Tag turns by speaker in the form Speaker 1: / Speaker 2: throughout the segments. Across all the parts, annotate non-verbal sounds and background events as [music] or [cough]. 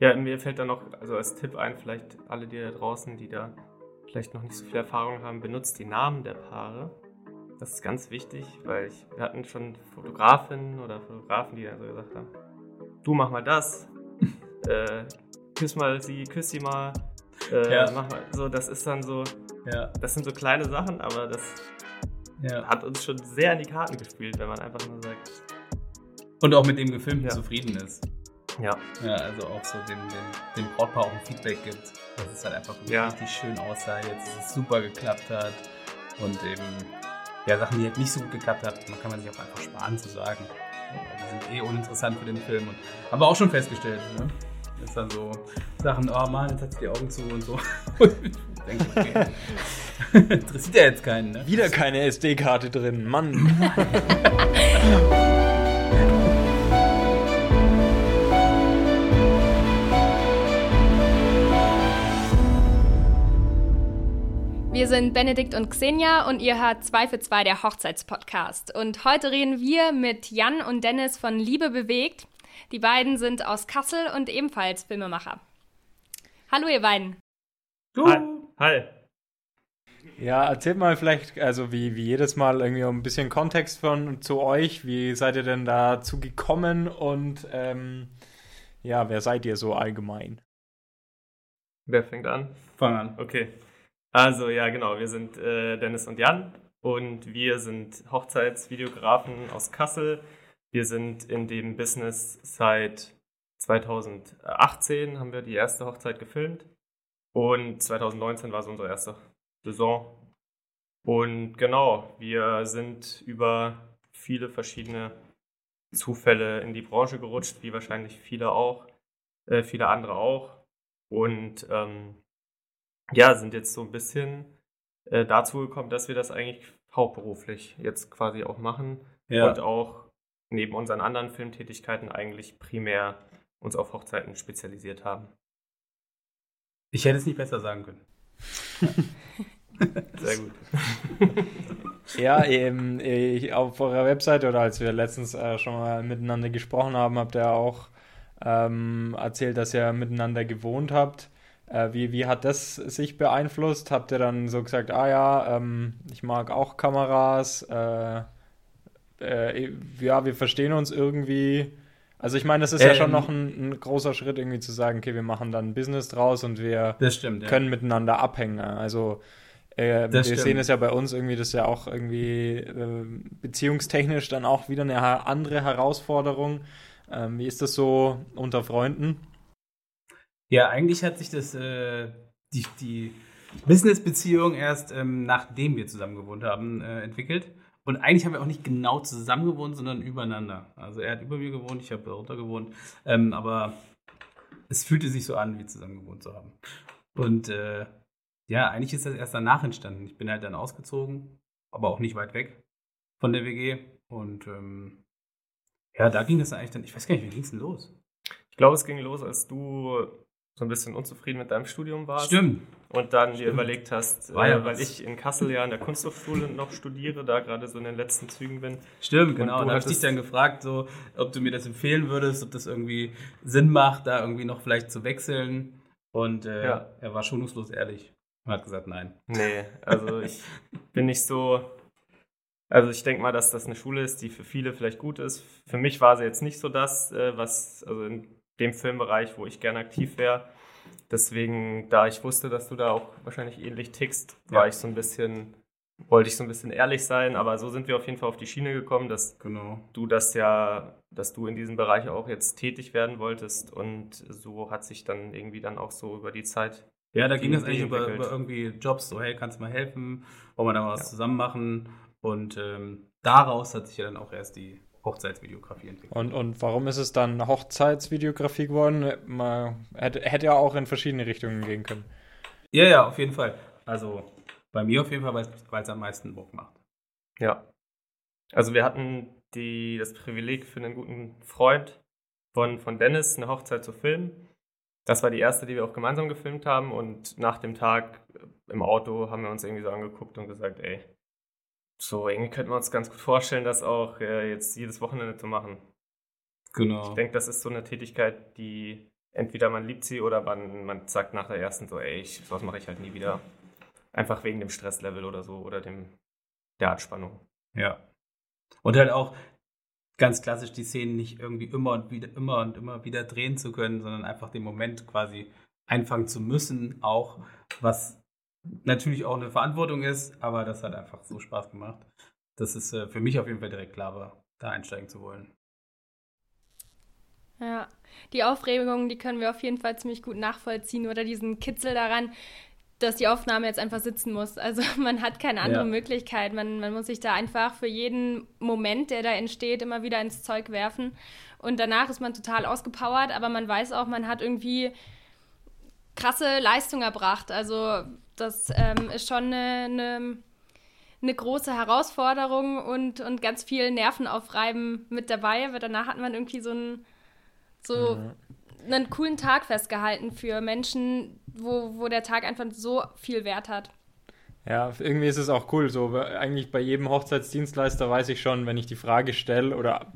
Speaker 1: Ja, mir fällt da noch, also als Tipp ein, vielleicht alle die da draußen, die da vielleicht noch nicht so viel Erfahrung haben, benutzt die Namen der Paare. Das ist ganz wichtig, weil ich, wir hatten schon Fotografinnen oder Fotografen, die dann so gesagt haben, du mach mal das, [laughs] äh, küss mal sie, küss sie mal, äh,
Speaker 2: Ja.
Speaker 1: mach mal, so, das ist dann so,
Speaker 2: Ja,
Speaker 1: das sind so kleine Sachen, aber das
Speaker 2: ja.
Speaker 1: hat uns schon sehr in die Karten gespielt, wenn man einfach nur sagt,
Speaker 2: Und auch mit dem Gefilmten zufrieden ist.
Speaker 1: Ja,
Speaker 2: Ja, also auch so dem, dem, dem Brautpaar auch ein Feedback gibt, dass es halt einfach
Speaker 1: Ja.
Speaker 2: richtig schön aussah, jetzt dass es super geklappt hat. Und eben, ja, Sachen, die halt nicht so gut geklappt hat, man kann man sich auch einfach sparen zu sagen. Die sind eh uninteressant für den Film. Und haben wir auch schon festgestellt, ne? Das ist dann so Sachen, oh Mann, jetzt hat sie die Augen zu und so. [laughs] Und ich denke, okay. [laughs] Interessiert ja jetzt keinen, ne?
Speaker 3: Wieder keine SD-Karte drin, Mann. [laughs]
Speaker 4: Wir sind Benedikt und Xenia und ihr hört 2 für 2 der Hochzeitspodcast. Und heute reden wir mit Jan und Dennis von Liebe bewegt. Die beiden sind aus Kassel und ebenfalls Filmemacher. Hallo ihr beiden.
Speaker 1: hi, hi.
Speaker 3: Ja, erzählt mal vielleicht, also wie, wie jedes Mal irgendwie ein bisschen Kontext von zu euch. Wie seid ihr denn dazu gekommen und ähm, ja, wer seid ihr so allgemein?
Speaker 1: Wer fängt an?
Speaker 2: Fang an.
Speaker 1: Okay. Also ja, genau, wir sind äh, Dennis und Jan und wir sind Hochzeitsvideografen aus Kassel. Wir sind in dem Business seit 2018, haben wir die erste Hochzeit gefilmt und 2019 war so unsere erste Saison. Und genau, wir sind über viele verschiedene Zufälle in die Branche gerutscht, wie wahrscheinlich viele auch, äh, viele andere auch. Und ähm, ja, sind jetzt so ein bisschen äh, dazu gekommen, dass wir das eigentlich hauptberuflich jetzt quasi auch machen
Speaker 2: Ja.
Speaker 1: und auch neben unseren anderen Filmtätigkeiten eigentlich primär uns auf Hochzeiten spezialisiert haben.
Speaker 2: Ich hätte es nicht besser sagen können. [laughs]
Speaker 1: Sehr gut. [laughs]
Speaker 3: Ja, eben, ich, auf eurer Webseite oder als wir letztens äh, schon mal miteinander gesprochen haben, habt ihr auch ähm, erzählt, dass ihr miteinander gewohnt habt. Äh, wie, wie hat das sich beeinflusst? Habt ihr dann so gesagt, ah ja, ähm, ich mag auch Kameras, äh, äh, ja, wir verstehen uns irgendwie. Also ich meine, das ist ja schon
Speaker 2: Ähm.
Speaker 3: noch ein, ein großer Schritt, irgendwie zu sagen, okay, wir machen dann ein Business draus und wir
Speaker 2: stimmt, ja.
Speaker 3: können miteinander abhängen. Also äh, wir
Speaker 2: stimmt.
Speaker 3: sehen es ja bei uns irgendwie, das ist ja auch irgendwie äh, beziehungstechnisch dann auch wieder eine andere Herausforderung. Ähm, wie ist das so unter Freunden?
Speaker 2: Ja, eigentlich hat sich das, äh, die, die Business-Beziehung erst ähm, nachdem wir zusammen gewohnt haben, äh, entwickelt. Und eigentlich haben wir auch nicht genau zusammen gewohnt, sondern übereinander. Also er hat über mir gewohnt, ich habe darunter gewohnt. Ähm, aber es fühlte sich so an, wie zusammen gewohnt zu haben. Und äh, ja, eigentlich ist das erst danach entstanden. Ich bin halt dann ausgezogen, aber auch nicht weit weg von der WG. Und ähm, ja, da ging das eigentlich dann, ich weiß gar nicht, wie ging es denn los?
Speaker 1: Ich glaube, es ging los, als du so ein bisschen unzufrieden mit deinem Studium warst.
Speaker 2: Stimmt.
Speaker 1: Und dann dir
Speaker 2: Stimmt.
Speaker 1: überlegt hast,
Speaker 2: War ja
Speaker 1: äh, weil ich in Kassel ja an der Kunsthochschule noch studiere, da gerade so in den letzten Zügen bin.
Speaker 2: Stimmt,
Speaker 1: Und
Speaker 2: genau.
Speaker 1: du
Speaker 2: Da habe ich dich dann gefragt, so, ob du mir das empfehlen würdest, ob das irgendwie Sinn macht, da irgendwie noch vielleicht zu wechseln. Und äh,
Speaker 1: Ja.
Speaker 2: er war schonungslos ehrlich und hat gesagt, nein.
Speaker 1: Nee, also ich [laughs] bin nicht so. Also ich denke mal, dass das eine Schule ist, die für viele vielleicht gut ist. Für mich war sie jetzt nicht so das, äh, was, also in dem Filmbereich, wo ich gerne aktiv wäre. Deswegen, da ich wusste, dass du da auch wahrscheinlich ähnlich tickst, war
Speaker 2: Ja.
Speaker 1: ich so ein bisschen, wollte ich so ein bisschen ehrlich sein, aber so sind wir auf jeden Fall auf die Schiene gekommen, dass
Speaker 2: Genau.
Speaker 1: du das ja, dass du in diesem Bereich auch jetzt tätig werden wolltest und so hat sich dann irgendwie dann auch so über die Zeit
Speaker 2: Ja, da ging es eigentlich über, über irgendwie Jobs, so, hey, kannst du mal helfen? Wollen wir da mal was
Speaker 1: Ja.
Speaker 2: zusammen machen? Und ähm, daraus hat sich ja dann auch erst die Hochzeitsvideografie entwickelt.
Speaker 3: Und, und warum ist es dann Hochzeitsvideografie geworden? Man hätte, hätte ja auch in verschiedene Richtungen gehen können.
Speaker 2: Ja, ja, auf jeden Fall. Also bei mir auf jeden Fall, weil es am meisten Bock macht.
Speaker 1: Ja. Also wir hatten die, das Privileg für einen guten Freund von, von Dennis, eine Hochzeit zu filmen. Das war die erste, die wir auch gemeinsam gefilmt haben. Und nach dem Tag im Auto haben wir uns irgendwie so angeguckt und gesagt, ey, so irgendwie könnten wir uns ganz gut vorstellen, das auch äh, jetzt jedes Wochenende zu machen.
Speaker 2: Genau.
Speaker 1: Ich denke, das ist so eine Tätigkeit, die entweder man liebt sie oder man, man sagt nach der ersten so, ey, ich, sowas mache ich halt nie wieder. Einfach wegen dem Stresslevel oder so oder dem, der Anspannung.
Speaker 2: Ja. Und halt auch ganz klassisch die Szenen nicht irgendwie immer und wieder, immer und immer wieder drehen zu können, sondern einfach den Moment quasi einfangen zu müssen, auch was natürlich auch eine Verantwortung ist, aber das hat einfach so Spaß gemacht. dass es äh, für mich auf jeden Fall direkt klar war, da einsteigen zu wollen.
Speaker 4: Ja, die Aufregung, die können wir auf jeden Fall ziemlich gut nachvollziehen oder diesen Kitzel daran, dass die Aufnahme jetzt einfach sitzen muss. Also [laughs] man hat keine andere ja. Möglichkeit. Man, man muss sich da einfach für jeden Moment, der da entsteht, immer wieder ins Zeug werfen. Und danach ist man total ausgepowert, aber man weiß auch, man hat irgendwie krasse Leistung erbracht. Also das ähm, ist schon eine, eine, eine, große Herausforderung und, und ganz viel Nervenaufreiben mit dabei. Aber danach hat man irgendwie so ein so mhm einen coolen Tag festgehalten für Menschen, wo, wo der Tag einfach so viel Wert hat.
Speaker 3: Ja, irgendwie ist es auch cool. So, eigentlich bei jedem Hochzeitsdienstleister weiß ich schon, wenn ich die Frage stelle, oder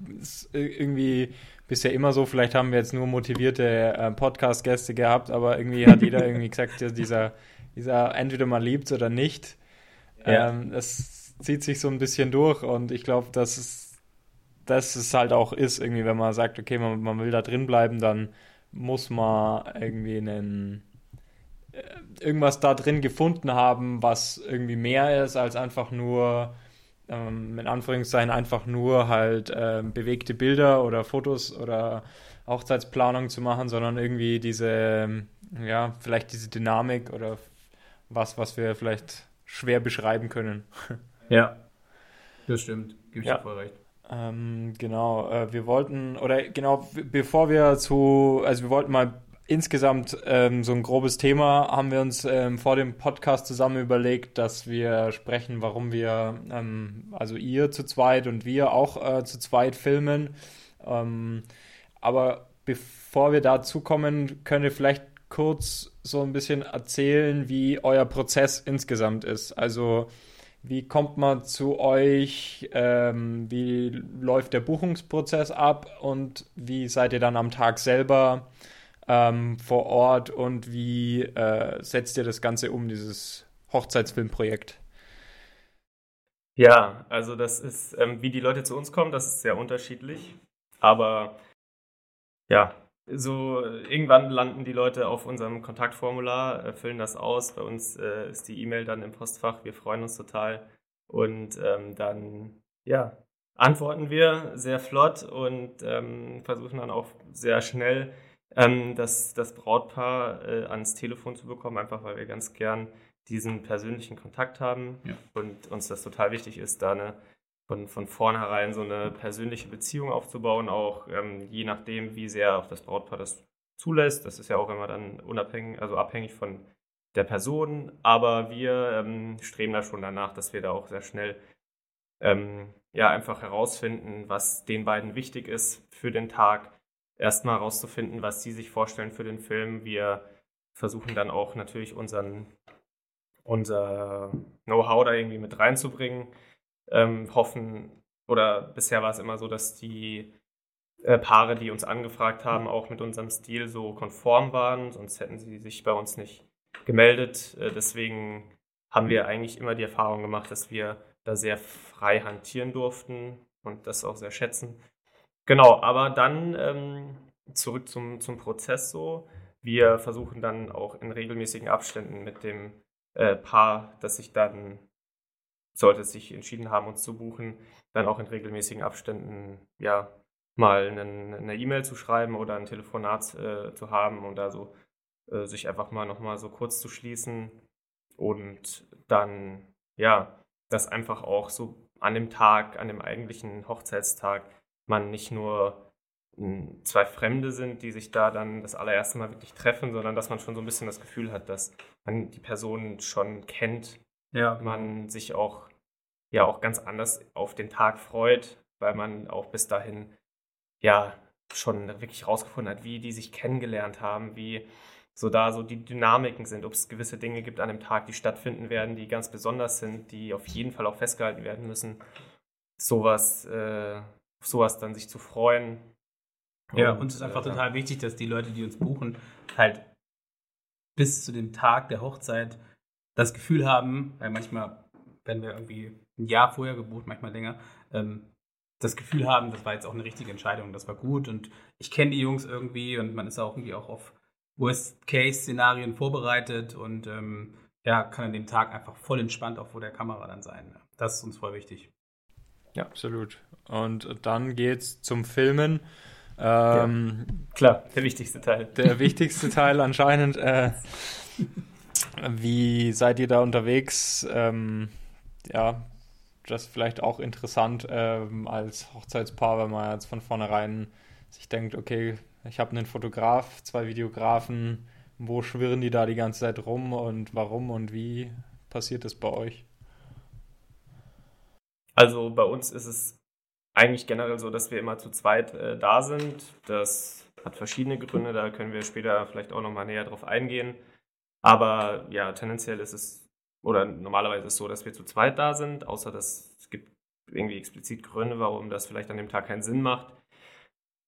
Speaker 3: irgendwie bisher immer so, vielleicht haben wir jetzt nur motivierte äh, Podcast-Gäste gehabt, aber irgendwie hat jeder [laughs] irgendwie gesagt, dieser, dieser entweder man liebt oder nicht. Ja. Ähm, das zieht sich so ein bisschen durch und ich glaube, dass es, dass es halt auch ist, irgendwie, wenn man sagt, okay, man, man will da drin bleiben, dann muss man irgendwie einen äh, irgendwas da drin gefunden haben, was irgendwie mehr ist als einfach nur ähm, in Anführungszeichen einfach nur halt äh, bewegte Bilder oder Fotos oder Hochzeitsplanung zu machen, sondern irgendwie diese ja, vielleicht diese Dynamik oder was, was wir vielleicht schwer beschreiben können.
Speaker 2: Ja, das stimmt. Gebe ich ja. dir voll recht.
Speaker 3: Ähm, genau, äh, wir wollten, oder genau, bevor wir zu, also wir wollten mal insgesamt ähm, so ein grobes Thema, haben wir uns ähm, vor dem Podcast zusammen überlegt, dass wir sprechen, warum wir, ähm, also ihr zu zweit und wir auch äh, zu zweit filmen. Ähm, aber bevor wir dazu kommen, könnt ihr vielleicht kurz so ein bisschen erzählen, wie euer Prozess insgesamt ist. Also wie kommt man zu euch? Ähm, wie läuft der Buchungsprozess ab? Und wie seid ihr dann am Tag selber ähm, vor Ort? Und wie äh, setzt ihr das Ganze um, dieses Hochzeitsfilmprojekt?
Speaker 1: Ja, also das ist, ähm, wie die Leute zu uns kommen, das ist sehr unterschiedlich. Aber ja, so irgendwann landen die Leute auf unserem Kontaktformular, äh, füllen das aus. Bei uns äh, ist die E-Mail dann im Postfach. Wir freuen uns total. Und ähm, dann, ja, antworten wir sehr flott und ähm, versuchen dann auch sehr schnell ähm, das, das Brautpaar äh, ans Telefon zu bekommen, einfach weil wir ganz gern diesen persönlichen Kontakt haben ja. und uns das total wichtig ist, da eine von, von vornherein so eine persönliche Beziehung aufzubauen, auch ähm, je nachdem, wie sehr auch das Brautpaar das zulässt. Das ist ja auch immer dann unabhängig, also abhängig von der Person, aber wir ähm, streben da schon danach, dass wir da auch sehr schnell ähm, ja einfach herausfinden, was den beiden wichtig ist für den Tag. Erstmal herauszufinden, was sie sich vorstellen für den Film. Wir versuchen dann auch natürlich unseren, unser Know-how da irgendwie mit reinzubringen ähm, hoffen, oder bisher war es immer so, dass die äh, Paare, die uns angefragt haben, auch mit unserem Stil so konform waren, sonst hätten sie sich bei uns nicht gemeldet. Äh, deswegen haben wir eigentlich immer die Erfahrung gemacht, dass wir da sehr frei hantieren durften und das auch sehr schätzen. Genau, aber dann ähm, zurück zum, zum Prozess so. Wir versuchen dann auch in regelmäßigen Abständen mit dem äh, Paar, das sich dann sollte sich entschieden haben, uns zu buchen, dann auch in regelmäßigen Abständen ja mal eine E-Mail zu schreiben oder ein Telefonat äh, zu haben und da so äh, sich einfach mal nochmal so kurz zu schließen und dann ja, dass einfach auch so an dem Tag, an dem eigentlichen Hochzeitstag man nicht nur hm, zwei Fremde sind, die sich da dann das allererste Mal wirklich treffen, sondern dass man schon so ein bisschen das Gefühl hat, dass man die Person schon kennt ja. man sich auch, ja, auch ganz anders auf den Tag freut, weil man auch bis dahin ja schon wirklich rausgefunden hat, wie die sich kennengelernt haben, wie so da so die Dynamiken sind, ob es gewisse Dinge gibt an dem Tag, die stattfinden werden, die ganz besonders sind, die auf jeden Fall auch festgehalten werden müssen. Sowas, äh, sowas dann sich zu freuen.
Speaker 2: Ja, uns ist einfach
Speaker 1: äh,
Speaker 2: total wichtig, dass die Leute, die uns buchen, halt bis zu dem Tag der Hochzeit das Gefühl haben, weil manchmal werden wir irgendwie ein Jahr vorher gebucht, manchmal länger, ähm, das Gefühl haben, das war jetzt auch eine richtige Entscheidung, das war gut und ich kenne die Jungs irgendwie und man ist auch irgendwie auch auf Worst-Case-Szenarien vorbereitet und ähm, ja, kann an dem Tag einfach voll entspannt auch vor der Kamera dann sein. Das ist uns voll wichtig.
Speaker 3: Ja, absolut. Und dann geht's zum Filmen. Ähm,
Speaker 1: Klar, der wichtigste Teil.
Speaker 3: Der wichtigste Teil anscheinend. Äh, [laughs] wie seid ihr da unterwegs? Ähm, ja, das ist vielleicht auch interessant ähm, als Hochzeitspaar, wenn man jetzt von vornherein sich denkt, okay, ich habe einen Fotograf, zwei Videografen, wo schwirren die da die ganze Zeit rum und warum und wie passiert das bei euch?
Speaker 1: Also bei uns ist es eigentlich generell so, dass wir immer zu zweit äh, da sind. Das hat verschiedene Gründe, da können wir später vielleicht auch nochmal näher drauf eingehen. Aber ja, tendenziell ist es, oder normalerweise ist es so, dass wir zu zweit da sind, außer dass es gibt irgendwie explizit Gründe, warum das vielleicht an dem Tag keinen Sinn macht.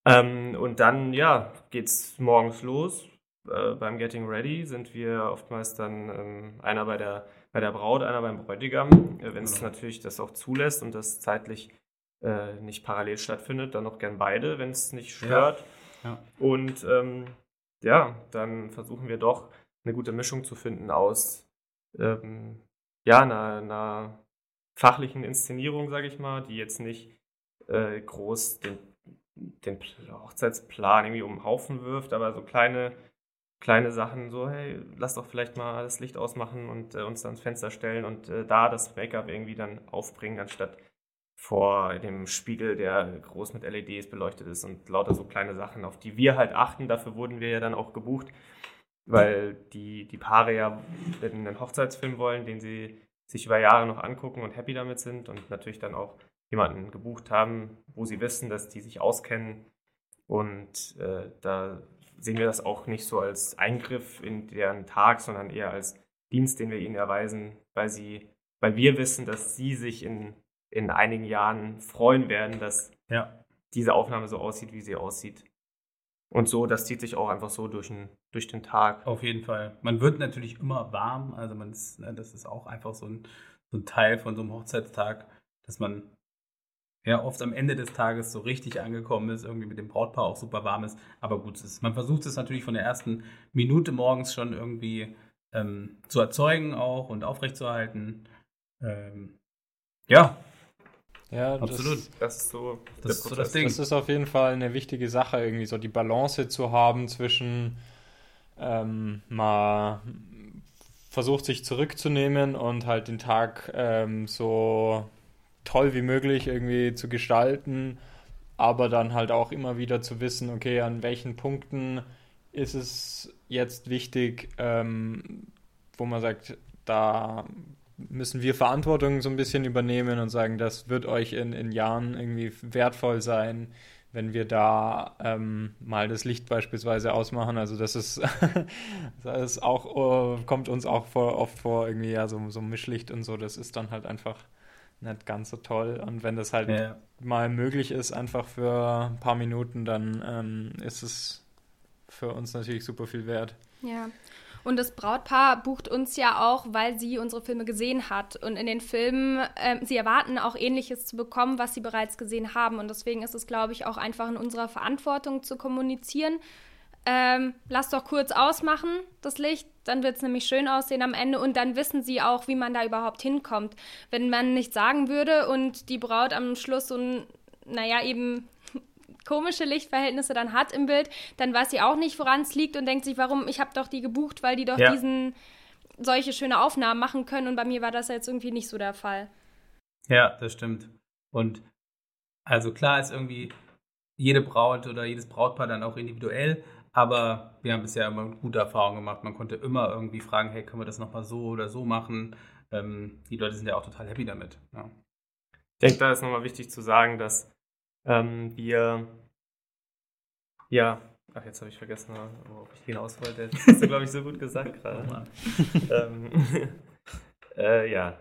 Speaker 1: Ähm, und dann, ja, geht's morgens los. Äh, beim Getting Ready sind wir oftmals dann ähm, einer bei der, bei der Braut, einer beim Bräutigam. Äh, Wenn es
Speaker 2: Genau.
Speaker 1: natürlich das auch zulässt und das zeitlich äh, nicht parallel stattfindet, dann auch gern beide, wenn es nicht stört.
Speaker 2: Ja.
Speaker 1: Und ähm, ja, dann versuchen wir doch eine gute Mischung zu finden aus ähm, ja, einer, einer fachlichen Inszenierung, sage ich mal, die jetzt nicht äh, groß den, den Pl- Hochzeitsplan irgendwie um den Haufen wirft, aber so kleine, kleine Sachen, so, hey, lass doch vielleicht mal das Licht ausmachen und äh, uns dann ans Fenster stellen und äh, da das Make-up irgendwie dann aufbringen, anstatt vor dem Spiegel, der groß mit LEDs beleuchtet ist und lauter so kleine Sachen, auf die wir halt achten. Dafür wurden wir ja dann auch gebucht, weil die, die Paare ja einen Hochzeitsfilm wollen, den sie sich über Jahre noch angucken und happy damit sind und natürlich dann auch jemanden gebucht haben, wo sie wissen, dass die sich auskennen. Und äh, da sehen wir das auch nicht so als Eingriff in deren Tag, sondern eher als Dienst, den wir ihnen erweisen, weil sie, weil wir wissen, dass sie sich in, in einigen Jahren freuen werden, dass
Speaker 2: Ja.
Speaker 1: diese Aufnahme so aussieht, wie sie aussieht. Und so, das zieht sich auch einfach so durch den, durch den Tag.
Speaker 2: Auf jeden Fall. Man wird natürlich immer warm, also man ist, ne, das ist auch einfach so ein, so ein Teil von so einem Hochzeitstag, dass man ja oft am Ende des Tages so richtig angekommen ist, irgendwie mit dem Brautpaar auch super warm ist. Aber gut, ist, man versucht es natürlich von der ersten Minute morgens schon irgendwie ähm, zu erzeugen auch und aufrechtzuerhalten. Ähm, ja,
Speaker 3: Ja,
Speaker 2: Absolut.
Speaker 3: Das,
Speaker 1: Das ist so
Speaker 2: Das ist so das Ding.
Speaker 3: das ist auf jeden Fall eine wichtige Sache, irgendwie so die Balance zu haben zwischen ähm, mal versucht sich zurückzunehmen und halt den Tag ähm, so toll wie möglich irgendwie zu gestalten, aber dann halt auch immer wieder zu wissen, okay, an welchen Punkten ist es jetzt wichtig, ähm, wo man sagt, da müssen wir Verantwortung so ein bisschen übernehmen und sagen, das wird euch in, in Jahren irgendwie wertvoll sein, wenn wir da ähm, mal das Licht beispielsweise ausmachen. Also das ist, [laughs] das ist auch, äh, kommt uns auch vor, oft vor, irgendwie ja, so, so Mischlicht und so, das ist dann halt einfach nicht ganz so toll. Und wenn das halt
Speaker 2: ja,
Speaker 3: mal möglich ist, einfach für ein paar Minuten, dann ähm, ist es für uns natürlich super viel wert.
Speaker 4: Ja. Und das Brautpaar bucht uns ja auch, weil sie unsere Filme gesehen hat. Und in den Filmen, ähm, sie erwarten auch Ähnliches zu bekommen, was sie bereits gesehen haben. Und deswegen ist es, glaube ich, auch einfach in unserer Verantwortung zu kommunizieren. Ähm, lass doch kurz ausmachen, das Licht, dann wird es nämlich schön aussehen am Ende und dann wissen sie auch, wie man da überhaupt hinkommt. Wenn man nichts sagen würde und die Braut am Schluss so ein, naja, eben komische Lichtverhältnisse dann hat im Bild, dann weiß sie auch nicht, woran es liegt und denkt sich, warum, ich habe doch die gebucht, weil die doch
Speaker 2: Ja.
Speaker 4: diesen solche schöne Aufnahmen machen können und bei mir war das jetzt irgendwie nicht so der Fall.
Speaker 2: Ja, das stimmt. Und also klar ist irgendwie jede Braut oder jedes Brautpaar dann auch individuell, aber wir haben bisher immer gute Erfahrungen gemacht. Man konnte immer irgendwie fragen, hey, können wir das nochmal so oder so machen? Ähm, die Leute sind ja auch total happy damit. Ja.
Speaker 1: Ich denke, da ist nochmal wichtig zu sagen, dass ähm, wir ja, ach jetzt habe ich vergessen, worauf ich hinaus wollte. Das hast du, glaube ich, so gut gesagt [laughs] gerade. ähm, [laughs] äh, ja.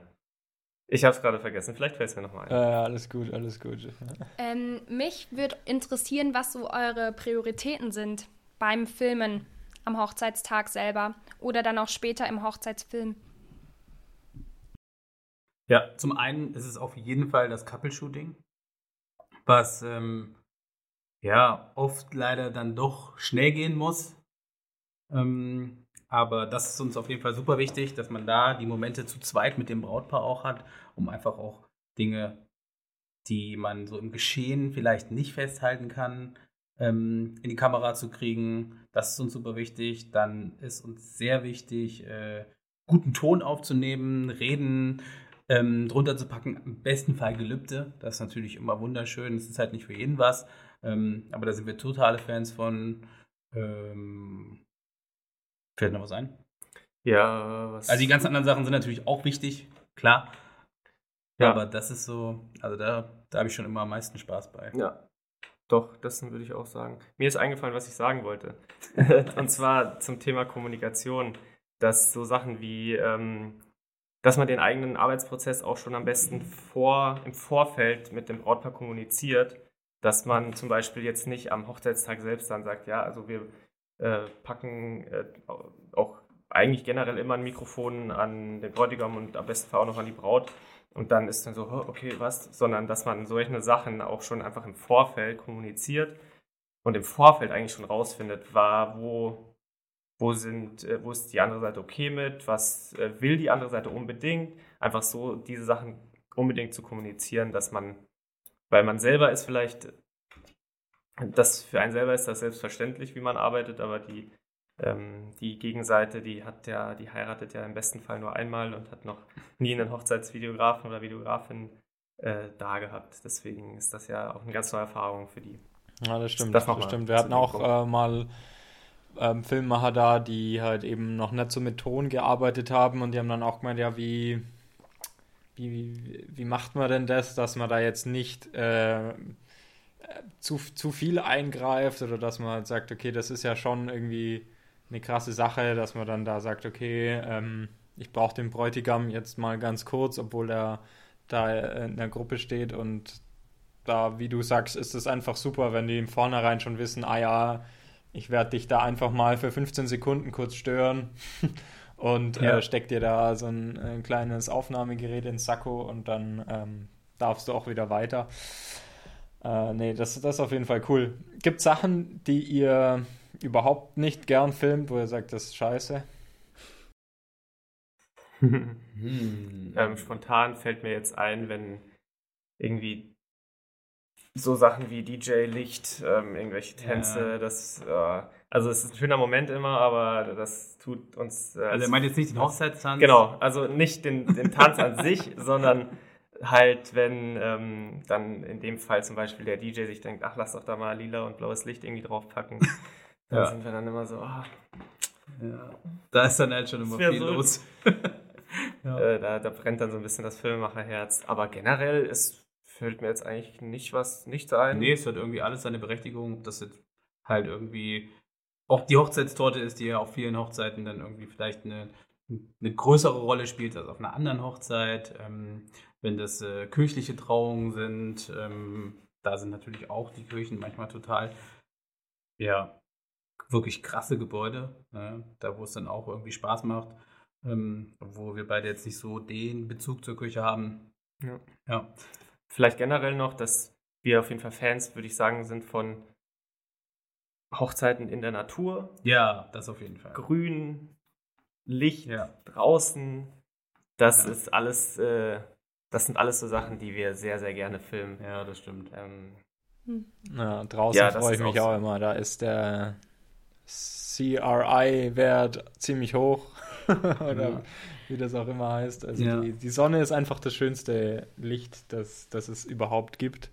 Speaker 1: Ich habe es gerade vergessen. Vielleicht fällt es mir nochmal ein.
Speaker 3: Äh, alles gut, alles gut.
Speaker 4: Ähm, mich würde interessieren, was so eure Prioritäten sind beim Filmen am Hochzeitstag selber oder dann auch später im Hochzeitsfilm.
Speaker 2: Ja, zum einen ist es auf jeden Fall das Couple-Shooting, was ähm, ja oft leider dann doch schnell gehen muss. Ähm, aber das ist uns auf jeden Fall super wichtig, dass man da die Momente zu zweit mit dem Brautpaar auch hat, um einfach auch Dinge, die man so im Geschehen vielleicht nicht festhalten kann, ähm, in die Kamera zu kriegen. Das ist uns super wichtig. Dann ist uns sehr wichtig, äh, guten Ton aufzunehmen, Reden ähm, drunter zu packen. Im besten Fall Gelübde. Das ist natürlich immer wunderschön. Das ist halt nicht für jeden was. Ähm, aber da sind wir totale Fans von. Ähm, fällt noch was ein?
Speaker 1: Ja, was.
Speaker 2: Also die ganzen anderen Sachen sind natürlich auch wichtig, klar.
Speaker 1: Ja.
Speaker 2: Aber das ist so, also da, da habe ich schon immer am meisten Spaß bei.
Speaker 1: Ja. Doch, das würde ich auch sagen. Mir ist eingefallen, was ich sagen wollte. [laughs] Und zwar zum Thema Kommunikation. Dass so Sachen wie, ähm, dass man den eigenen Arbeitsprozess auch schon am besten vor, im Vorfeld mit dem Brautpaar kommuniziert. Dass man zum Beispiel jetzt nicht am Hochzeitstag selbst dann sagt, ja, also wir äh, packen äh, auch eigentlich generell immer ein Mikrofon an den Bräutigam und am besten auch noch an die Braut. Und dann ist dann so, "Oh, okay, was? Sondern dass man solche Sachen auch schon einfach im Vorfeld kommuniziert und im Vorfeld eigentlich schon rausfindet, war, wo, wo sind, äh, wo ist die andere Seite okay mit, was äh, will die andere Seite unbedingt. Einfach so diese Sachen unbedingt zu kommunizieren, dass man, weil man selber ist vielleicht, das für einen selber ist das selbstverständlich, wie man arbeitet, aber die ähm, die Gegenseite, die hat ja, die heiratet ja im besten Fall nur einmal und hat noch nie einen Hochzeitsvideografen oder Videografin äh, da gehabt. Deswegen ist das ja auch eine ganz neue Erfahrung für die.
Speaker 3: Ja, das stimmt.
Speaker 1: Das
Speaker 3: Das, stimmt. Wir hatten auch äh, mal ähm, Filmemacher da, die halt eben noch nicht so mit Ton gearbeitet haben und die haben dann auch gemeint, ja, wie, wie, wie macht man denn das, dass man da jetzt nicht äh, zu, zu viel eingreift oder dass man halt sagt, okay, das ist ja schon irgendwie eine krasse Sache, dass man dann da sagt, okay, ähm, ich brauche den Bräutigam jetzt mal ganz kurz, obwohl er da in der Gruppe steht und da, wie du sagst, ist es einfach super, wenn die im Vornherein schon wissen, ah ja, ich werde dich da einfach mal für 15 Sekunden kurz stören [laughs] und
Speaker 2: Ja.
Speaker 3: äh, steck dir da so ein, ein kleines Aufnahmegerät ins Sakko und dann ähm, darfst du auch wieder weiter. Äh, nee, das, das ist auf jeden Fall cool. Gibt Sachen, die ihr überhaupt nicht gern filmt, wo ihr sagt, das ist scheiße? [laughs]
Speaker 2: Hm.
Speaker 1: Ähm, spontan fällt mir jetzt ein, wenn irgendwie so Sachen wie DJ-Licht, ähm, irgendwelche Tänze,
Speaker 2: Ja.
Speaker 1: das, äh, also es ist ein schöner Moment immer, aber das tut uns. Äh,
Speaker 2: also er meint jetzt nicht den Hochzeitstanz?
Speaker 1: Genau, also nicht den, den Tanz an sich, [laughs] sondern halt, wenn ähm, dann in dem Fall zum Beispiel der DJ sich denkt, ach, lass doch da mal lila und blaues Licht irgendwie draufpacken. [laughs] Dann
Speaker 2: Ja.
Speaker 1: sind wir dann immer so, ah,
Speaker 2: Ja. Da ist dann halt schon immer viel
Speaker 1: so-
Speaker 2: los. [laughs] ja.
Speaker 1: äh, da, da brennt dann so ein bisschen das Filmemacherherz. Aber generell ist, fällt mir jetzt eigentlich nicht was, nichts ein.
Speaker 2: Nee, es hat irgendwie alles seine Berechtigung, ob das jetzt halt irgendwie auch die Hochzeitstorte ist, die ja auf vielen Hochzeiten dann irgendwie vielleicht eine, eine größere Rolle spielt als auf einer anderen Hochzeit. Ähm, wenn das äh, kirchliche Trauungen sind, ähm, da sind natürlich auch die Kirchen manchmal total, ja, wirklich krasse Gebäude, ne? da wo es dann auch irgendwie Spaß macht, ähm, wo wir beide jetzt nicht so den Bezug zur Kirche haben.
Speaker 1: Ja.
Speaker 2: Ja.
Speaker 1: Vielleicht generell noch, dass wir auf jeden Fall Fans, würde ich sagen, sind von Hochzeiten in der Natur.
Speaker 2: Ja, das auf jeden Fall.
Speaker 1: Grün, Licht
Speaker 2: Ja.
Speaker 1: draußen. Das
Speaker 2: Ja.
Speaker 1: ist alles, äh, das sind alles so Sachen, die wir sehr, sehr gerne filmen.
Speaker 2: Ja, das stimmt.
Speaker 1: Ähm,
Speaker 3: Ja, draußen
Speaker 1: Ja,
Speaker 3: freue ich mich
Speaker 1: auch
Speaker 3: auch immer. Da ist der CRI-Wert ziemlich hoch. [laughs] Oder
Speaker 2: Ja.
Speaker 3: wie das auch immer heißt. Also
Speaker 2: Ja.
Speaker 3: die, die Sonne ist einfach das schönste Licht, das, das es überhaupt gibt.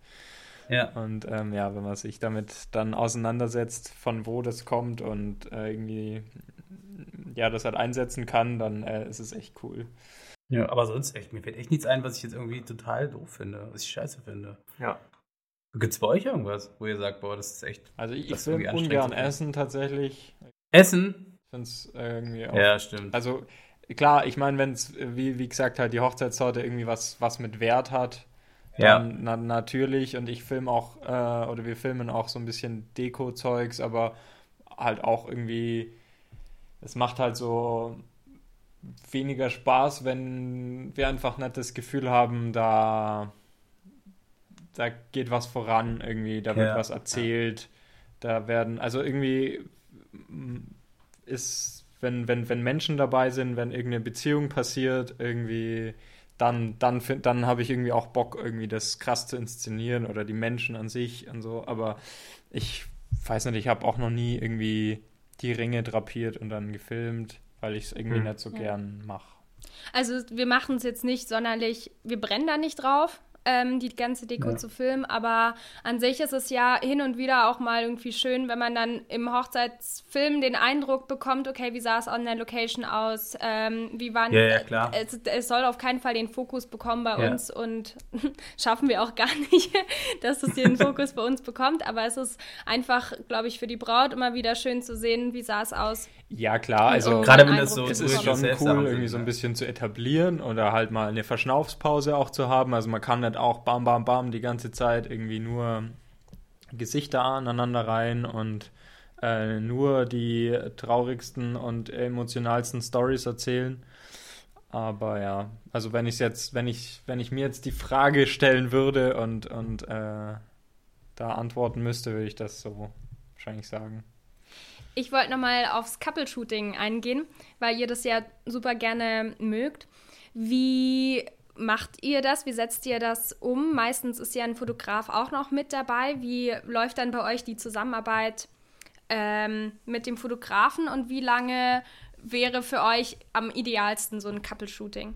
Speaker 2: Ja.
Speaker 3: Und ähm, ja, wenn man sich damit dann auseinandersetzt, von wo das kommt und äh, irgendwie ja, das halt einsetzen kann, dann äh, ist es echt cool.
Speaker 2: Ja, aber sonst echt, mir fällt echt nichts ein, was ich jetzt irgendwie total doof finde, was ich scheiße finde.
Speaker 1: ja.
Speaker 2: Gibt es bei euch irgendwas, wo ihr sagt, boah, das ist echt.
Speaker 3: Also ich, ich
Speaker 2: anstrengend
Speaker 3: ungern. Essen tatsächlich.
Speaker 2: Essen?
Speaker 3: Finde es irgendwie auch
Speaker 2: Ja, stimmt.
Speaker 3: Also klar, ich meine, wenn es, wie, wie gesagt, halt die Hochzeitstorte irgendwie was, was mit Wert hat, dann ja. na, natürlich. Und ich filme auch, äh, oder wir filmen auch so ein bisschen Deko-Zeugs, aber halt auch irgendwie, es macht halt so weniger Spaß, wenn wir einfach nicht das Gefühl haben, da, da geht was voran irgendwie, da wird ja. was erzählt, da werden, also irgendwie ist, wenn, wenn, wenn Menschen dabei sind, wenn irgendeine Beziehung passiert, irgendwie, dann, dann, dann habe ich irgendwie auch Bock, irgendwie das krass zu inszenieren oder die Menschen an sich und so. Aber ich weiß nicht, ich habe auch noch nie irgendwie die Ringe drapiert und dann gefilmt, weil ich es irgendwie hm. nicht so ja. gern mache.
Speaker 4: Also wir machen es jetzt nicht sonderlich, wir brennen da nicht drauf, ähm, die ganze Deko ja. zu filmen. Aber an sich ist es ja hin und wieder auch mal irgendwie schön, wenn man dann im Hochzeitsfilm den Eindruck bekommt, okay, wie sah es an der Location aus? Ähm, wie waren
Speaker 2: ja, ja, klar.
Speaker 4: Es, es, soll auf keinen Fall den Fokus bekommen bei ja. uns und [laughs] schaffen wir auch gar nicht, [laughs] dass es den Fokus bei uns bekommt. Aber es ist einfach, glaube ich, für die Braut immer wieder schön zu sehen, wie sah es aus.
Speaker 3: Ja, klar. Also,
Speaker 2: gerade wenn es so
Speaker 3: es ist schon cool, irgendwie so ein bisschen zu etablieren oder halt mal eine Verschnaufspause auch zu haben. Also, man kann nicht auch bam, bam, bam die ganze Zeit irgendwie nur Gesichter aneinander rein und äh, nur die traurigsten und emotionalsten Stories erzählen. Aber ja, also wenn ich jetzt, wenn ich, wenn ich mir jetzt die Frage stellen würde und, und äh, da antworten müsste, würde ich das so wahrscheinlich sagen.
Speaker 4: Ich wollte nochmal aufs Couple-Shooting eingehen, weil ihr das ja super gerne mögt. Wie macht ihr das? Wie setzt ihr das um? Meistens ist ja ein Fotograf auch noch mit dabei. Wie läuft dann bei euch die Zusammenarbeit ähm, mit dem Fotografen und wie lange wäre für euch am idealsten so ein Couple-Shooting?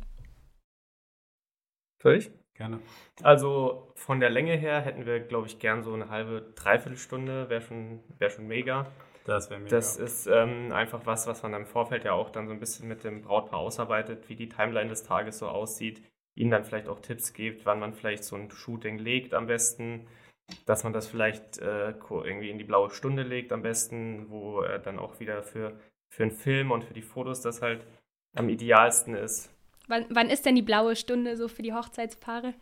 Speaker 1: Soll ich?
Speaker 2: Gerne.
Speaker 1: Also von der Länge her hätten wir, glaube ich, gern so eine halbe, dreiviertel Stunde, wäre schon, wär schon mega.
Speaker 2: Das wäre mega.
Speaker 1: Das ist ähm, einfach was, was man im Vorfeld ja auch dann so ein bisschen mit dem Brautpaar ausarbeitet, wie die Timeline des Tages so aussieht, ihnen dann vielleicht auch Tipps gibt, wann man vielleicht so ein Shooting legt am besten, dass man das vielleicht äh, irgendwie in die blaue Stunde legt am besten, wo äh, dann auch wieder für, für einen Film und für die Fotos das halt am idealsten ist.
Speaker 4: Wann, wann ist denn die blaue Stunde so für die Hochzeitspaare?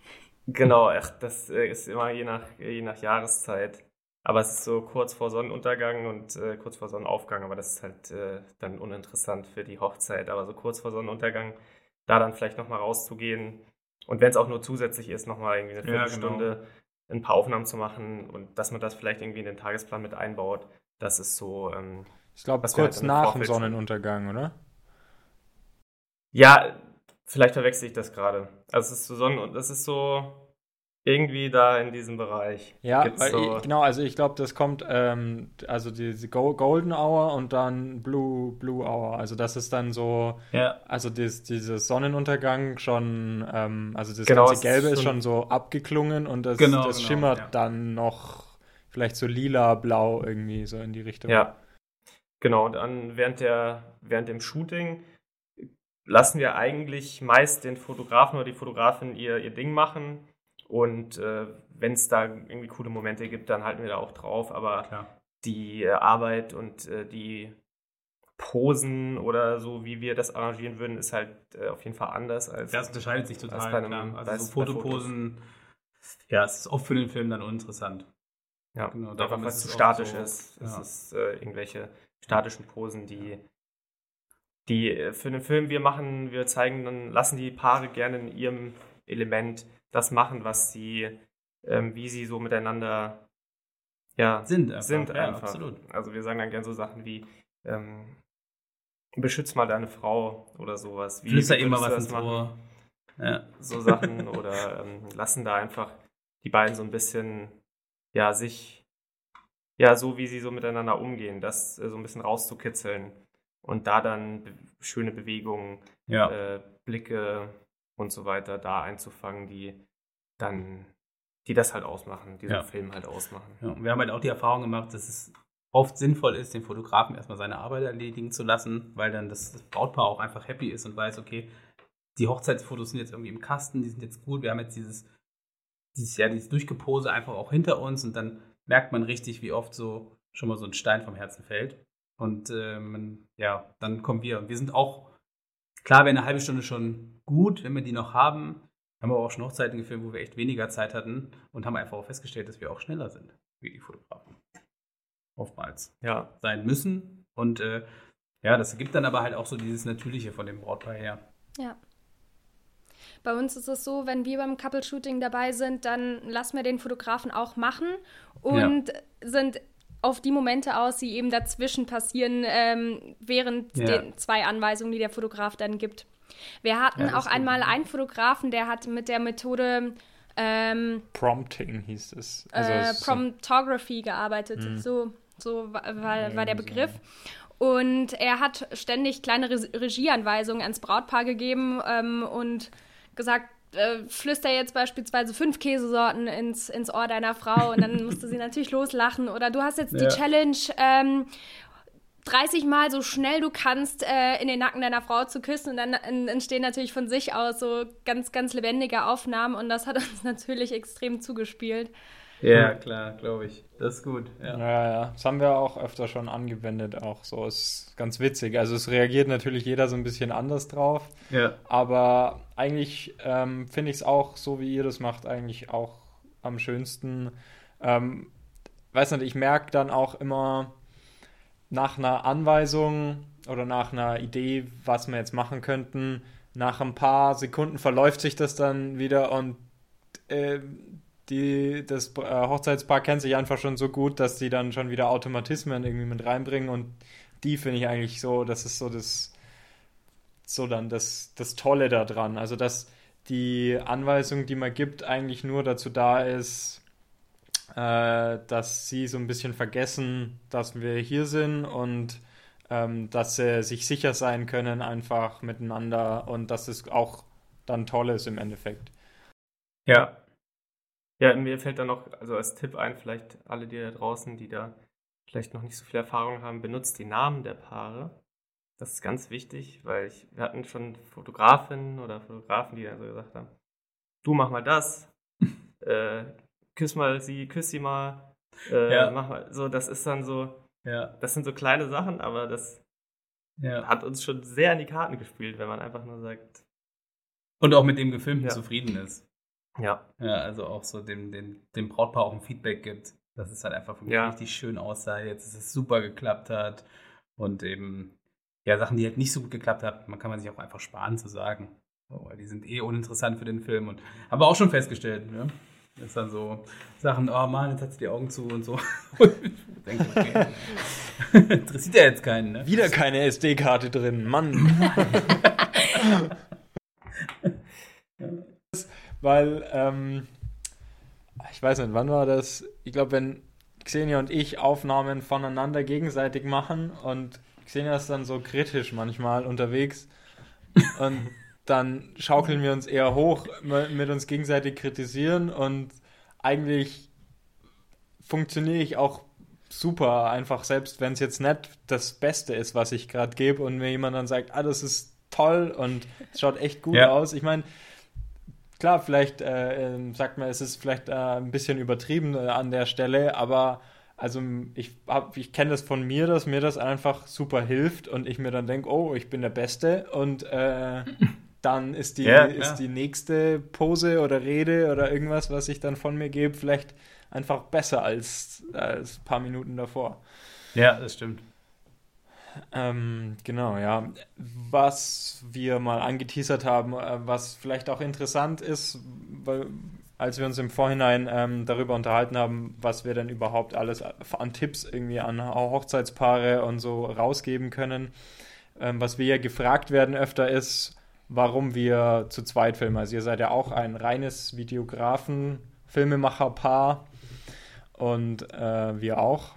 Speaker 1: Genau, ach, das äh, ist immer je nach, je nach Jahreszeit. Aber es ist so kurz vor Sonnenuntergang und äh, kurz vor Sonnenaufgang, aber das ist halt äh, dann uninteressant für die Hochzeit. Aber so kurz vor Sonnenuntergang, da dann vielleicht nochmal rauszugehen und wenn es auch nur zusätzlich ist, nochmal irgendwie eine Viertelstunde ja, genau. ein paar Aufnahmen zu machen und dass man das vielleicht irgendwie in den Tagesplan mit einbaut, das ist so. Ähm,
Speaker 3: ich glaube, kurz halt nach dem Sonnenuntergang, oder?
Speaker 1: Ja, vielleicht verwechsel ich das gerade. Also es ist so Sonnen das ist so irgendwie da in diesem Bereich.
Speaker 3: Ja, so ich, genau, also ich glaube, das kommt, ähm, also diese Golden Hour und dann Blue, Blue Hour. Also das ist dann so,
Speaker 2: ja.
Speaker 3: also dieses, dieses Sonnenuntergang schon, ähm, also das
Speaker 1: genau,
Speaker 3: ganze Gelbe ist schon so abgeklungen und das, genau, das genau, schimmert ja. dann noch vielleicht so lila, blau irgendwie so in die Richtung.
Speaker 1: Ja, genau. Und dann während, der, während dem Shooting lassen wir eigentlich meist den Fotografen oder die Fotografin ihr, ihr Ding machen und äh, wenn es da irgendwie coole Momente gibt, dann halten wir da auch drauf. Aber Klar. die äh, Arbeit und äh, die Posen oder so, wie wir das arrangieren würden, ist halt äh, auf jeden Fall anders als.
Speaker 2: Ja, es unterscheidet sich total. Bei einem. Also so Fotoposen, ja, es ist oft für den Film dann uninteressant.
Speaker 1: Ja, genau, einfach was zu statisch so, ist. Ja. Es ist irgendwelche statischen Posen, die die äh, für den Film wir machen, wir zeigen, dann lassen die Paare gerne in ihrem Element das machen, was sie, ähm, wie sie so miteinander ja,
Speaker 2: sind. Einfach.
Speaker 1: Sind ja, einfach. Absolut. Also wir sagen dann gerne so Sachen wie ähm, beschütz mal deine Frau oder sowas. Wie
Speaker 2: Flüster immer was ins Ohr.
Speaker 1: Ja. So Sachen oder ähm, lassen da einfach die beiden so ein bisschen ja sich ja so wie sie so miteinander umgehen, das äh, so ein bisschen rauszukitzeln und da dann be schöne Bewegungen,
Speaker 2: ja.
Speaker 1: äh, Blicke, und so weiter da einzufangen, die dann, die das halt ausmachen, diesen ja. Film halt ausmachen.
Speaker 2: Ja, wir haben halt auch die Erfahrung gemacht, dass es oft sinnvoll ist, den Fotografen erstmal seine Arbeit erledigen zu lassen, weil dann das, das Brautpaar auch einfach happy ist und weiß, okay, die Hochzeitsfotos sind jetzt irgendwie im Kasten, die sind jetzt gut, wir haben jetzt dieses, dieses ja, dieses Durchgepose einfach auch hinter uns und dann merkt man richtig, wie oft so schon mal so ein Stein vom Herzen fällt. Und ähm, ja, dann kommen wir. Und wir sind auch klar wäre eine halbe Stunde schon gut, wenn wir die noch haben. Haben wir aber auch schon Hochzeiten gefilmt, wo wir echt weniger Zeit hatten und haben einfach auch festgestellt, dass wir auch schneller sind, wie die Fotografen. Oftmals.
Speaker 1: Ja.
Speaker 2: Sein müssen. Und äh, ja, das gibt dann aber halt auch so dieses Natürliche von dem Brautpaar her.
Speaker 4: Ja. Bei uns ist es so, wenn wir beim Couple-Shooting dabei sind, dann lassen wir den Fotografen auch machen und ja. sind auf die Momente aus, die eben dazwischen passieren, ähm, während ja. den zwei Anweisungen, die der Fotograf dann gibt. Wir hatten ja, auch einmal gut. einen Fotografen, der hat mit der Methode ähm,
Speaker 3: Prompting hieß es.
Speaker 4: Also äh, Promptography gearbeitet. Mhm. So, so war, war, der Begriff. Und er hat ständig kleine Regieanweisungen ans Brautpaar gegeben ähm, und gesagt, äh, flüster jetzt beispielsweise fünf Käsesorten ins, ins Ohr deiner Frau und dann musste sie [laughs] natürlich loslachen. Oder du hast jetzt ja. die Challenge, ähm, 30 Mal so schnell du kannst äh, in den Nacken deiner Frau zu küssen und dann entstehen natürlich von sich aus so ganz, ganz lebendige Aufnahmen und das hat uns [laughs] natürlich extrem zugespielt.
Speaker 2: Ja, klar, glaube ich. Das ist gut.
Speaker 3: Ja. ja, ja. Das haben wir auch öfter schon angewendet, auch so. Ist ganz witzig. Also es reagiert natürlich jeder so ein bisschen anders drauf.
Speaker 2: Ja.
Speaker 3: Aber eigentlich ähm, finde ich es auch, so wie ihr das macht, eigentlich auch am schönsten. Ähm, weiß nicht, ich merke dann auch immer nach einer Anweisung oder nach einer Idee, was wir jetzt machen könnten, nach ein paar Sekunden verläuft sich das dann wieder und äh, die, das äh, Hochzeitspaar kennt sich einfach schon so gut, dass die dann schon wieder Automatismen irgendwie mit reinbringen und die finde ich eigentlich so, das ist so das, so dann das, das Tolle daran. Also, dass die Anweisung, die man gibt, eigentlich nur dazu da ist, äh, dass sie so ein bisschen vergessen, dass wir hier sind und ähm, dass sie sich sicher sein können einfach miteinander und dass es auch dann toll ist im Endeffekt.
Speaker 1: Ja, ja, mir fällt dann noch, also als Tipp ein, vielleicht alle die da draußen, die da vielleicht noch nicht so viel Erfahrung haben, benutzt die Namen der Paare. Das ist ganz wichtig, weil ich, wir hatten schon Fotografinnen oder Fotografen, die dann so gesagt haben, du mach mal das, [laughs] äh, küss mal sie, küss sie mal, äh, ja. mach mal, so, das ist dann so, ja. das sind so kleine Sachen, aber das ja. hat uns schon sehr in die Karten gespielt, wenn man einfach nur sagt.
Speaker 2: Und auch mit dem Gefilmten zufrieden ist.
Speaker 1: Ja.
Speaker 2: Ja, also auch so dem, dem, dem Brautpaar auch ein Feedback gibt, dass es halt einfach wirklich ja. richtig schön aussah, jetzt dass es super geklappt hat. Und eben, ja, Sachen, die halt nicht so gut geklappt haben, man kann man sich auch einfach sparen zu sagen. Weil die sind eh uninteressant für den Film. Und haben wir auch schon festgestellt, ne? Das ist dann so Sachen, oh Mann, jetzt hat sie die Augen zu und so. [laughs] denke, okay, [laughs] interessiert ja jetzt keinen, ne?
Speaker 3: Wieder keine SD-Karte drin, Mann. [laughs] weil, ähm, ich weiß nicht, wann war das? Ich glaube, wenn Xenia und ich Aufnahmen voneinander gegenseitig machen und Xenia ist dann so kritisch manchmal unterwegs und dann schaukeln wir uns eher hoch, mit uns gegenseitig kritisieren und eigentlich funktioniere ich auch super, einfach selbst wenn es jetzt nicht das Beste ist, was ich gerade gebe und mir jemand dann sagt, ah, das ist toll und es schaut echt gut ja. aus. Ich meine, klar, vielleicht äh, ähm, sagt man, es ist vielleicht äh, ein bisschen übertrieben äh, an der Stelle, aber also ich, ich kenne das von mir, dass mir das einfach super hilft und ich mir dann denke, oh, ich bin der Beste und äh, [laughs] dann ist die, ja, ist die nächste Pose oder Rede oder irgendwas, was ich dann von mir gebe, vielleicht einfach besser als, als ein paar Minuten davor.
Speaker 2: Ja, das stimmt.
Speaker 3: Ähm, genau, ja. Was wir mal angeteasert haben, äh, was vielleicht auch interessant ist, weil als wir uns im Vorhinein ähm, darüber unterhalten haben, was wir denn überhaupt alles an Tipps irgendwie an Hochzeitspaare und so rausgeben können. Ähm, was wir ja gefragt werden öfter ist, warum wir zu zweit filmen. Also ihr seid ja auch ein reines Videografen-Filmemacher-Paar und äh, wir auch.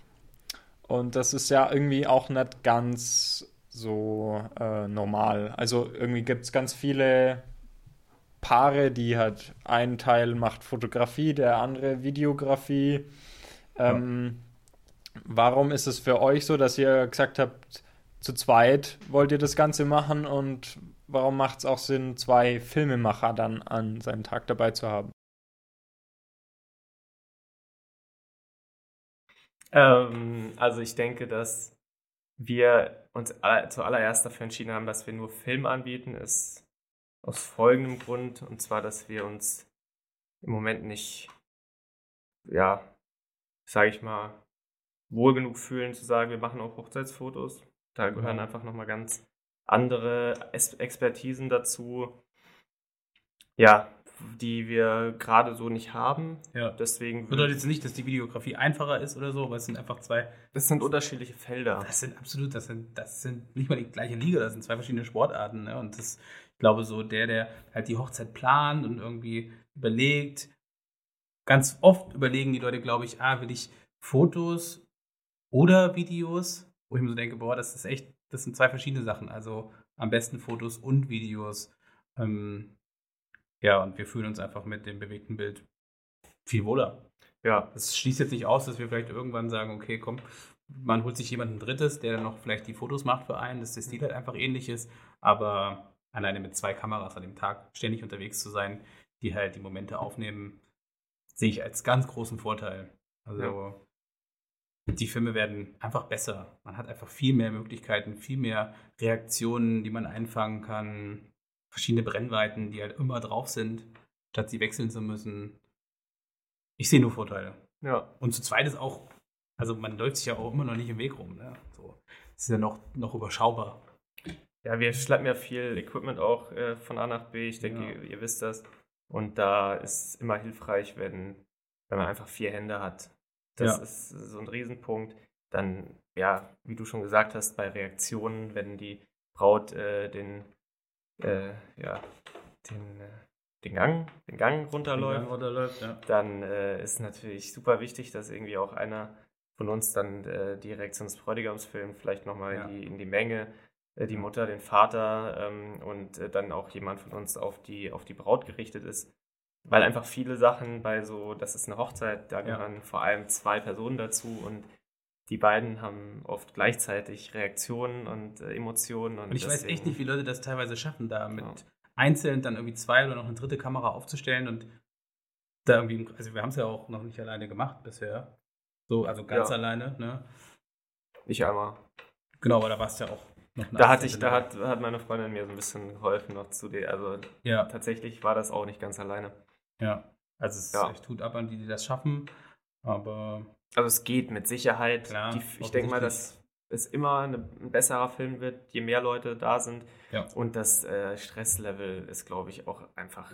Speaker 3: Und das ist ja irgendwie auch nicht ganz so äh, normal. Also irgendwie gibt es ganz viele Paare, die halt ein Teil macht Fotografie, der andere Videografie. Ähm, ja. Warum ist es für euch so, dass ihr gesagt habt, zu zweit wollt ihr das Ganze machen und warum macht es auch Sinn, zwei Filmemacher dann an seinem Tag dabei zu haben?
Speaker 1: Ähm, also ich denke, dass wir uns zuallererst dafür entschieden haben, dass wir nur Film anbieten, ist aus folgendem Grund. Und zwar, dass wir uns im Moment nicht, ja, sage ich mal, wohl genug fühlen zu sagen, wir machen auch Hochzeitsfotos. Da gehören mhm. einfach nochmal ganz andere Expertisen dazu. Ja, die wir gerade so nicht haben.
Speaker 2: Ja. Deswegen bedeutet jetzt nicht, dass die Videografie einfacher ist oder so, weil es sind einfach zwei.
Speaker 1: Das sind unterschiedliche Felder.
Speaker 2: Das sind absolut, das sind, das sind nicht mal die gleiche Liga, das sind zwei verschiedene Sportarten. Ne? Und das, ich glaube, so der, der halt die Hochzeit plant und irgendwie überlegt, ganz oft überlegen die Leute, glaube ich, ah, will ich Fotos oder Videos, wo ich mir so denke, boah, das ist echt, das sind zwei verschiedene Sachen. Also am besten Fotos und Videos. Ähm, ja, und wir fühlen uns einfach mit dem bewegten Bild viel wohler. Ja. Das schließt jetzt nicht aus, dass wir vielleicht irgendwann sagen, okay, komm, man holt sich jemanden Drittes, der dann noch vielleicht die Fotos macht für einen, dass der Stil halt einfach ähnlich ist. Aber alleine mit zwei Kameras an dem Tag ständig unterwegs zu sein, die halt die Momente aufnehmen, sehe ich als ganz großen Vorteil. Also ja. die Filme werden einfach besser. Man hat einfach viel mehr Möglichkeiten, viel mehr Reaktionen, die man einfangen kann verschiedene Brennweiten, die halt immer drauf sind, statt sie wechseln zu müssen. Ich sehe nur Vorteile. Ja. Und zu zweit ist auch, also man läuft sich ja auch immer noch nicht im Weg rum. Ne? So, das ist ja noch, noch überschaubar.
Speaker 1: Ja, wir schleppen ja viel Equipment auch äh, von A nach B. Ich denke, ja. ihr, ihr, wisst das. Und da ist immer hilfreich, wenn, wenn man einfach vier Hände hat. Das ja. ist so ein Riesenpunkt. Dann, ja, wie du schon gesagt hast, bei Reaktionen, wenn die Braut äh, den äh, ja, den, äh, den, Gang, den Gang runterläuft, den Gang runterläuft ja. dann äh, ist natürlich super wichtig, dass irgendwie auch einer von uns dann äh, die Reaktion des Bräutigams filmt, vielleicht nochmal ja. in, die, in die Menge, äh, die Mutter, den Vater ähm, und äh, dann auch jemand von uns auf die, auf die Braut gerichtet ist. Weil einfach viele Sachen bei so, das ist eine Hochzeit, da gehören ja. vor allem zwei Personen dazu und die beiden haben oft gleichzeitig Reaktionen und äh, Emotionen. Und,
Speaker 2: und ich deswegen, weiß echt nicht, wie Leute das teilweise schaffen, da mit ja. einzeln dann irgendwie zwei oder noch eine dritte Kamera aufzustellen und da irgendwie, also wir haben es ja auch noch nicht alleine gemacht bisher. So, also ganz ja. alleine, ne?
Speaker 1: Ich einmal.
Speaker 2: Genau, aber da warst du ja auch
Speaker 1: noch Da hatte ich, da hat, hat meine Freundin mir so ein bisschen geholfen noch zu dir. Also ja. tatsächlich war das auch nicht ganz alleine.
Speaker 2: Ja. Also es ja. tut ab an die, die das schaffen, aber
Speaker 1: also es geht mit Sicherheit. Klar, die, ich denke mal, dass es immer eine, ein besserer Film wird, je mehr Leute da sind. Ja. Und das äh, Stresslevel ist, glaube ich, auch einfach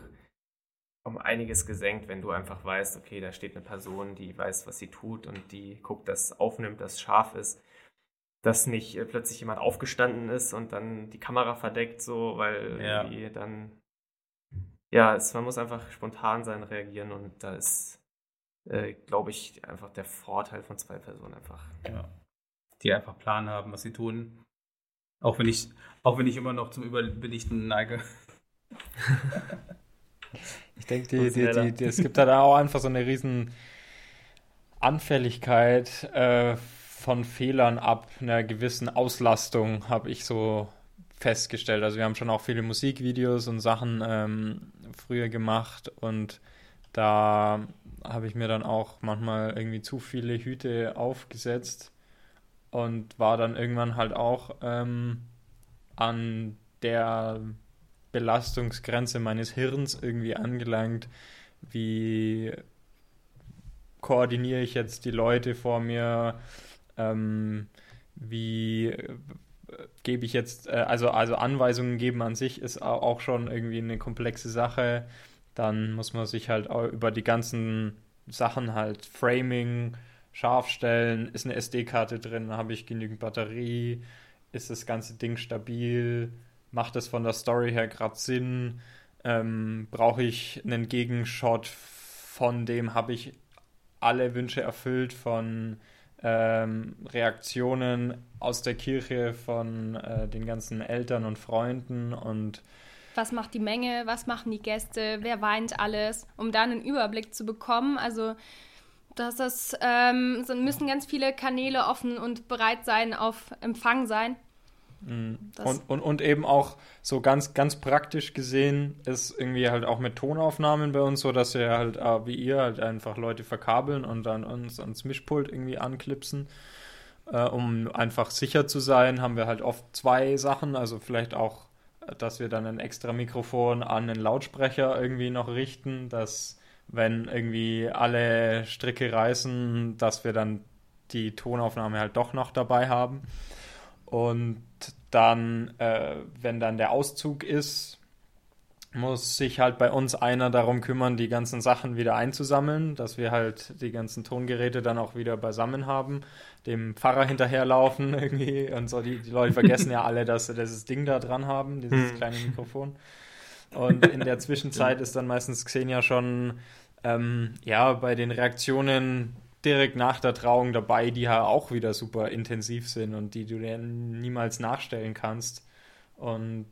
Speaker 1: um einiges gesenkt, wenn du einfach weißt, okay, da steht eine Person, die weiß, was sie tut und die guckt, dass aufnimmt, dass scharf ist, dass nicht äh, plötzlich jemand aufgestanden ist und dann die Kamera verdeckt, so, weil ja. dann ja, es, man muss einfach spontan sein, reagieren und da ist äh, glaube ich, einfach der Vorteil von zwei Personen einfach.
Speaker 2: Ja. Die einfach Plan haben, was sie tun. Auch wenn ich, auch wenn ich immer noch zum Überbelichten neige. [laughs]
Speaker 3: ich denke, die, die, die, die, es gibt da auch einfach so eine riesen Anfälligkeit äh, von Fehlern ab einer gewissen Auslastung, habe ich so festgestellt. Also wir haben schon auch viele Musikvideos und Sachen ähm, früher gemacht und da habe ich mir dann auch manchmal irgendwie zu viele Hüte aufgesetzt und war dann irgendwann halt auch ähm, an der Belastungsgrenze meines Hirns irgendwie angelangt. Wie koordiniere ich jetzt die Leute vor mir? Ähm, wie äh, gebe ich jetzt, äh, also, also Anweisungen geben an sich ist auch schon irgendwie eine komplexe Sache dann muss man sich halt über die ganzen Sachen halt Framing scharf stellen. Ist eine SD-Karte drin? Habe ich genügend Batterie? Ist das ganze Ding stabil? Macht es von der Story her gerade Sinn? Ähm, Brauche ich einen Gegenshot von dem? Habe ich alle Wünsche erfüllt von ähm, Reaktionen aus der Kirche von äh, den ganzen Eltern und Freunden und
Speaker 4: was macht die Menge, was machen die Gäste, wer weint alles, um dann einen Überblick zu bekommen. Also das ist, ähm, müssen ganz viele Kanäle offen und bereit sein, auf Empfang sein.
Speaker 3: Mhm. Und, und, und eben auch so ganz, ganz praktisch gesehen ist irgendwie halt auch mit Tonaufnahmen bei uns so, dass wir halt äh, wie ihr halt einfach Leute verkabeln und dann uns ans Mischpult irgendwie anklipsen. Äh, um einfach sicher zu sein, haben wir halt oft zwei Sachen, also vielleicht auch, dass wir dann ein extra Mikrofon an den Lautsprecher irgendwie noch richten, dass wenn irgendwie alle Stricke reißen, dass wir dann die Tonaufnahme halt doch noch dabei haben. Und dann, äh, wenn dann der Auszug ist, muss sich halt bei uns einer darum kümmern, die ganzen Sachen wieder einzusammeln, dass wir halt die ganzen Tongeräte dann auch wieder beisammen haben, dem Pfarrer hinterherlaufen [laughs] irgendwie und so. Die, die Leute vergessen ja alle, dass sie dieses Ding da dran haben, dieses hm. kleine Mikrofon. Und in der Zwischenzeit ist dann meistens Xenia schon ähm, ja bei den Reaktionen direkt nach der Trauung dabei, die ja auch wieder super intensiv sind und die du dir niemals nachstellen kannst. Und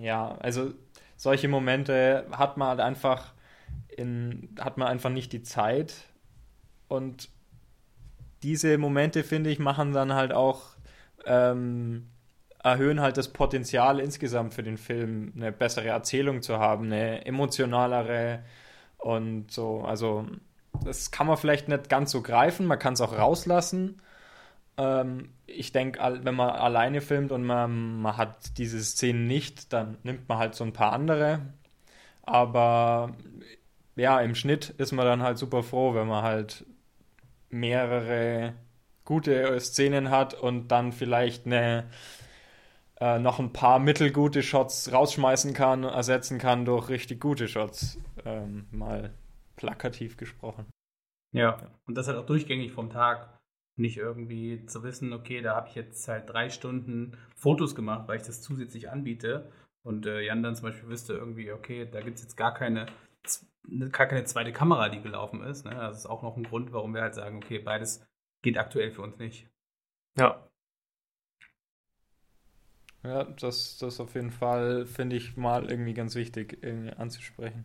Speaker 3: ja, also solche Momente hat man halt einfach in, hat man einfach nicht die Zeit. Und diese Momente, finde ich, machen dann halt auch, ähm, erhöhen halt das Potenzial insgesamt für den Film, eine bessere Erzählung zu haben, eine emotionalere und so. Also, das kann man vielleicht nicht ganz so greifen, man kann es auch rauslassen. Ähm, ich denke, wenn man alleine filmt und man, man hat diese Szenen nicht, dann nimmt man halt so ein paar andere. Aber ja, im Schnitt ist man dann halt super froh, wenn man halt mehrere gute Szenen hat und dann vielleicht eine, äh, noch ein paar mittelgute Shots rausschmeißen kann, ersetzen kann durch richtig gute Shots. Ähm, mal plakativ gesprochen.
Speaker 2: Ja, und das halt auch durchgängig vom Tag nicht irgendwie zu wissen, okay, da habe ich jetzt halt drei Stunden Fotos gemacht, weil ich das zusätzlich anbiete. Und äh, Jan dann zum Beispiel wüsste irgendwie, okay, da gibt es jetzt gar keine, gar keine zweite Kamera, die gelaufen ist. Ne? Das ist auch noch ein Grund, warum wir halt sagen, okay, beides geht aktuell für uns nicht.
Speaker 3: Ja. Ja, das, das auf jeden Fall finde ich mal irgendwie ganz wichtig irgendwie anzusprechen.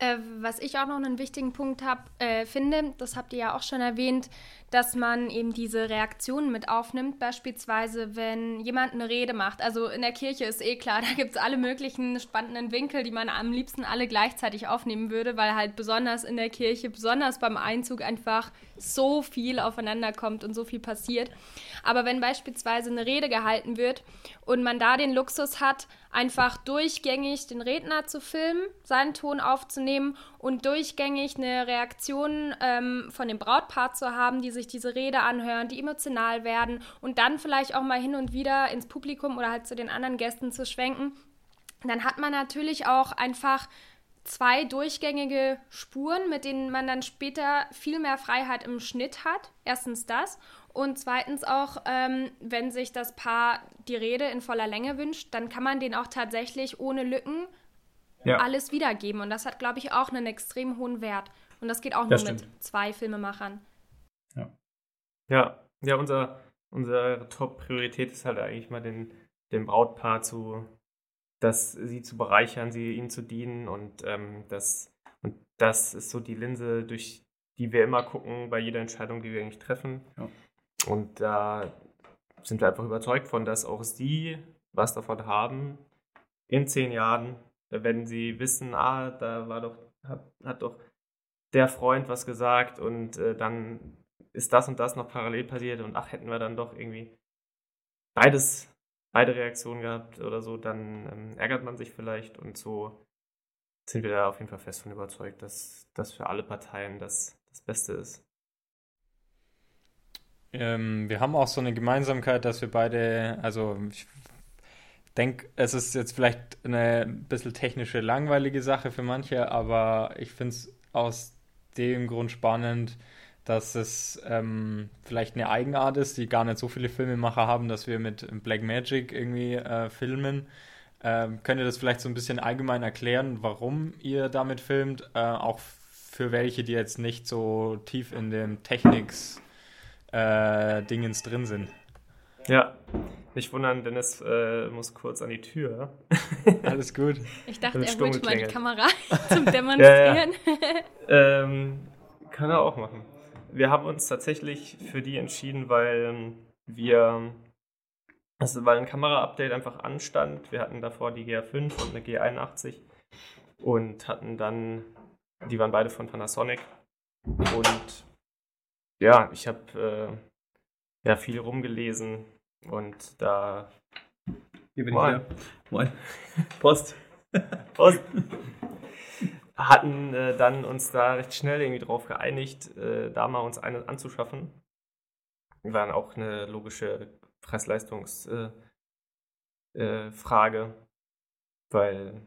Speaker 4: Äh, was ich auch noch einen wichtigen Punkt hab, äh, finde, das habt ihr ja auch schon erwähnt, dass man eben diese Reaktionen mit aufnimmt. Beispielsweise, wenn jemand eine Rede macht. Also in der Kirche ist eh klar, [laughs] da gibt es alle möglichen spannenden Winkel, die man am liebsten alle gleichzeitig aufnehmen würde, weil halt besonders in der Kirche, besonders beim Einzug einfach so viel aufeinander kommt und so viel passiert. Aber wenn beispielsweise eine Rede gehalten wird und man da den Luxus hat, einfach durchgängig den Redner zu filmen, seinen Ton aufzunehmen und durchgängig eine Reaktion ähm, von dem Brautpaar zu haben, die sich diese Rede anhören, die emotional werden und dann vielleicht auch mal hin und wieder ins Publikum oder halt zu den anderen Gästen zu schwenken, dann hat man natürlich auch einfach zwei durchgängige Spuren, mit denen man dann später viel mehr Freiheit im Schnitt hat. Erstens das. Und zweitens auch, ähm, wenn sich das Paar die Rede in voller Länge wünscht, dann kann man den auch tatsächlich ohne Lücken ja. alles wiedergeben. Und das hat, glaube ich, auch einen extrem hohen Wert. Und das geht auch das nur stimmt. mit zwei Filmemachern.
Speaker 1: Ja, ja, ja unser, unsere Top-Priorität ist halt eigentlich mal den, dem Brautpaar zu, das, sie zu bereichern, sie ihnen zu dienen. Und, ähm, das, und das ist so die Linse, durch die wir immer gucken bei jeder Entscheidung, die wir eigentlich treffen. Ja. Und da sind wir einfach überzeugt von, dass auch sie was davon haben in zehn Jahren, wenn sie wissen, ah, da war doch, hat, hat doch der Freund was gesagt und äh, dann ist das und das noch parallel passiert und ach, hätten wir dann doch irgendwie beides, beide Reaktionen gehabt oder so, dann ähm, ärgert man sich vielleicht und so sind wir da auf jeden Fall fest von überzeugt, dass das für alle Parteien das, das Beste ist.
Speaker 3: Ähm, wir haben auch so eine Gemeinsamkeit, dass wir beide, also ich denke, es ist jetzt vielleicht eine bisschen technische, langweilige Sache für manche, aber ich finde es aus dem Grund spannend, dass es ähm, vielleicht eine Eigenart ist, die gar nicht so viele Filmemacher haben, dass wir mit Blackmagic irgendwie äh, filmen. Ähm, könnt ihr das vielleicht so ein bisschen allgemein erklären, warum ihr damit filmt? Äh, auch für welche, die jetzt nicht so tief in dem Techniks äh, Dingens drin sind.
Speaker 1: Ja, nicht wundern, Dennis äh, muss kurz an die Tür. [laughs]
Speaker 3: Alles gut.
Speaker 4: Ich dachte, er holt mal die Kamera [laughs] zum Demonstrieren. ja,
Speaker 1: ja. [laughs] ähm, kann er auch machen. Wir haben uns tatsächlich für die entschieden, weil wir, also weil ein Kamera-Update einfach anstand. Wir hatten davor die GA5 und eine G81 und hatten dann, die waren beide von Panasonic und ja, ich habe ja viel rumgelesen und da.
Speaker 2: Hier bin
Speaker 1: Moin.
Speaker 2: ich wieder. Moin. [laughs] Post.
Speaker 1: Prost. hatten äh, dann uns da recht schnell irgendwie drauf geeinigt, äh, da mal uns eine anzuschaffen. War dann auch eine logische Preis-Leistungs- äh, äh, weil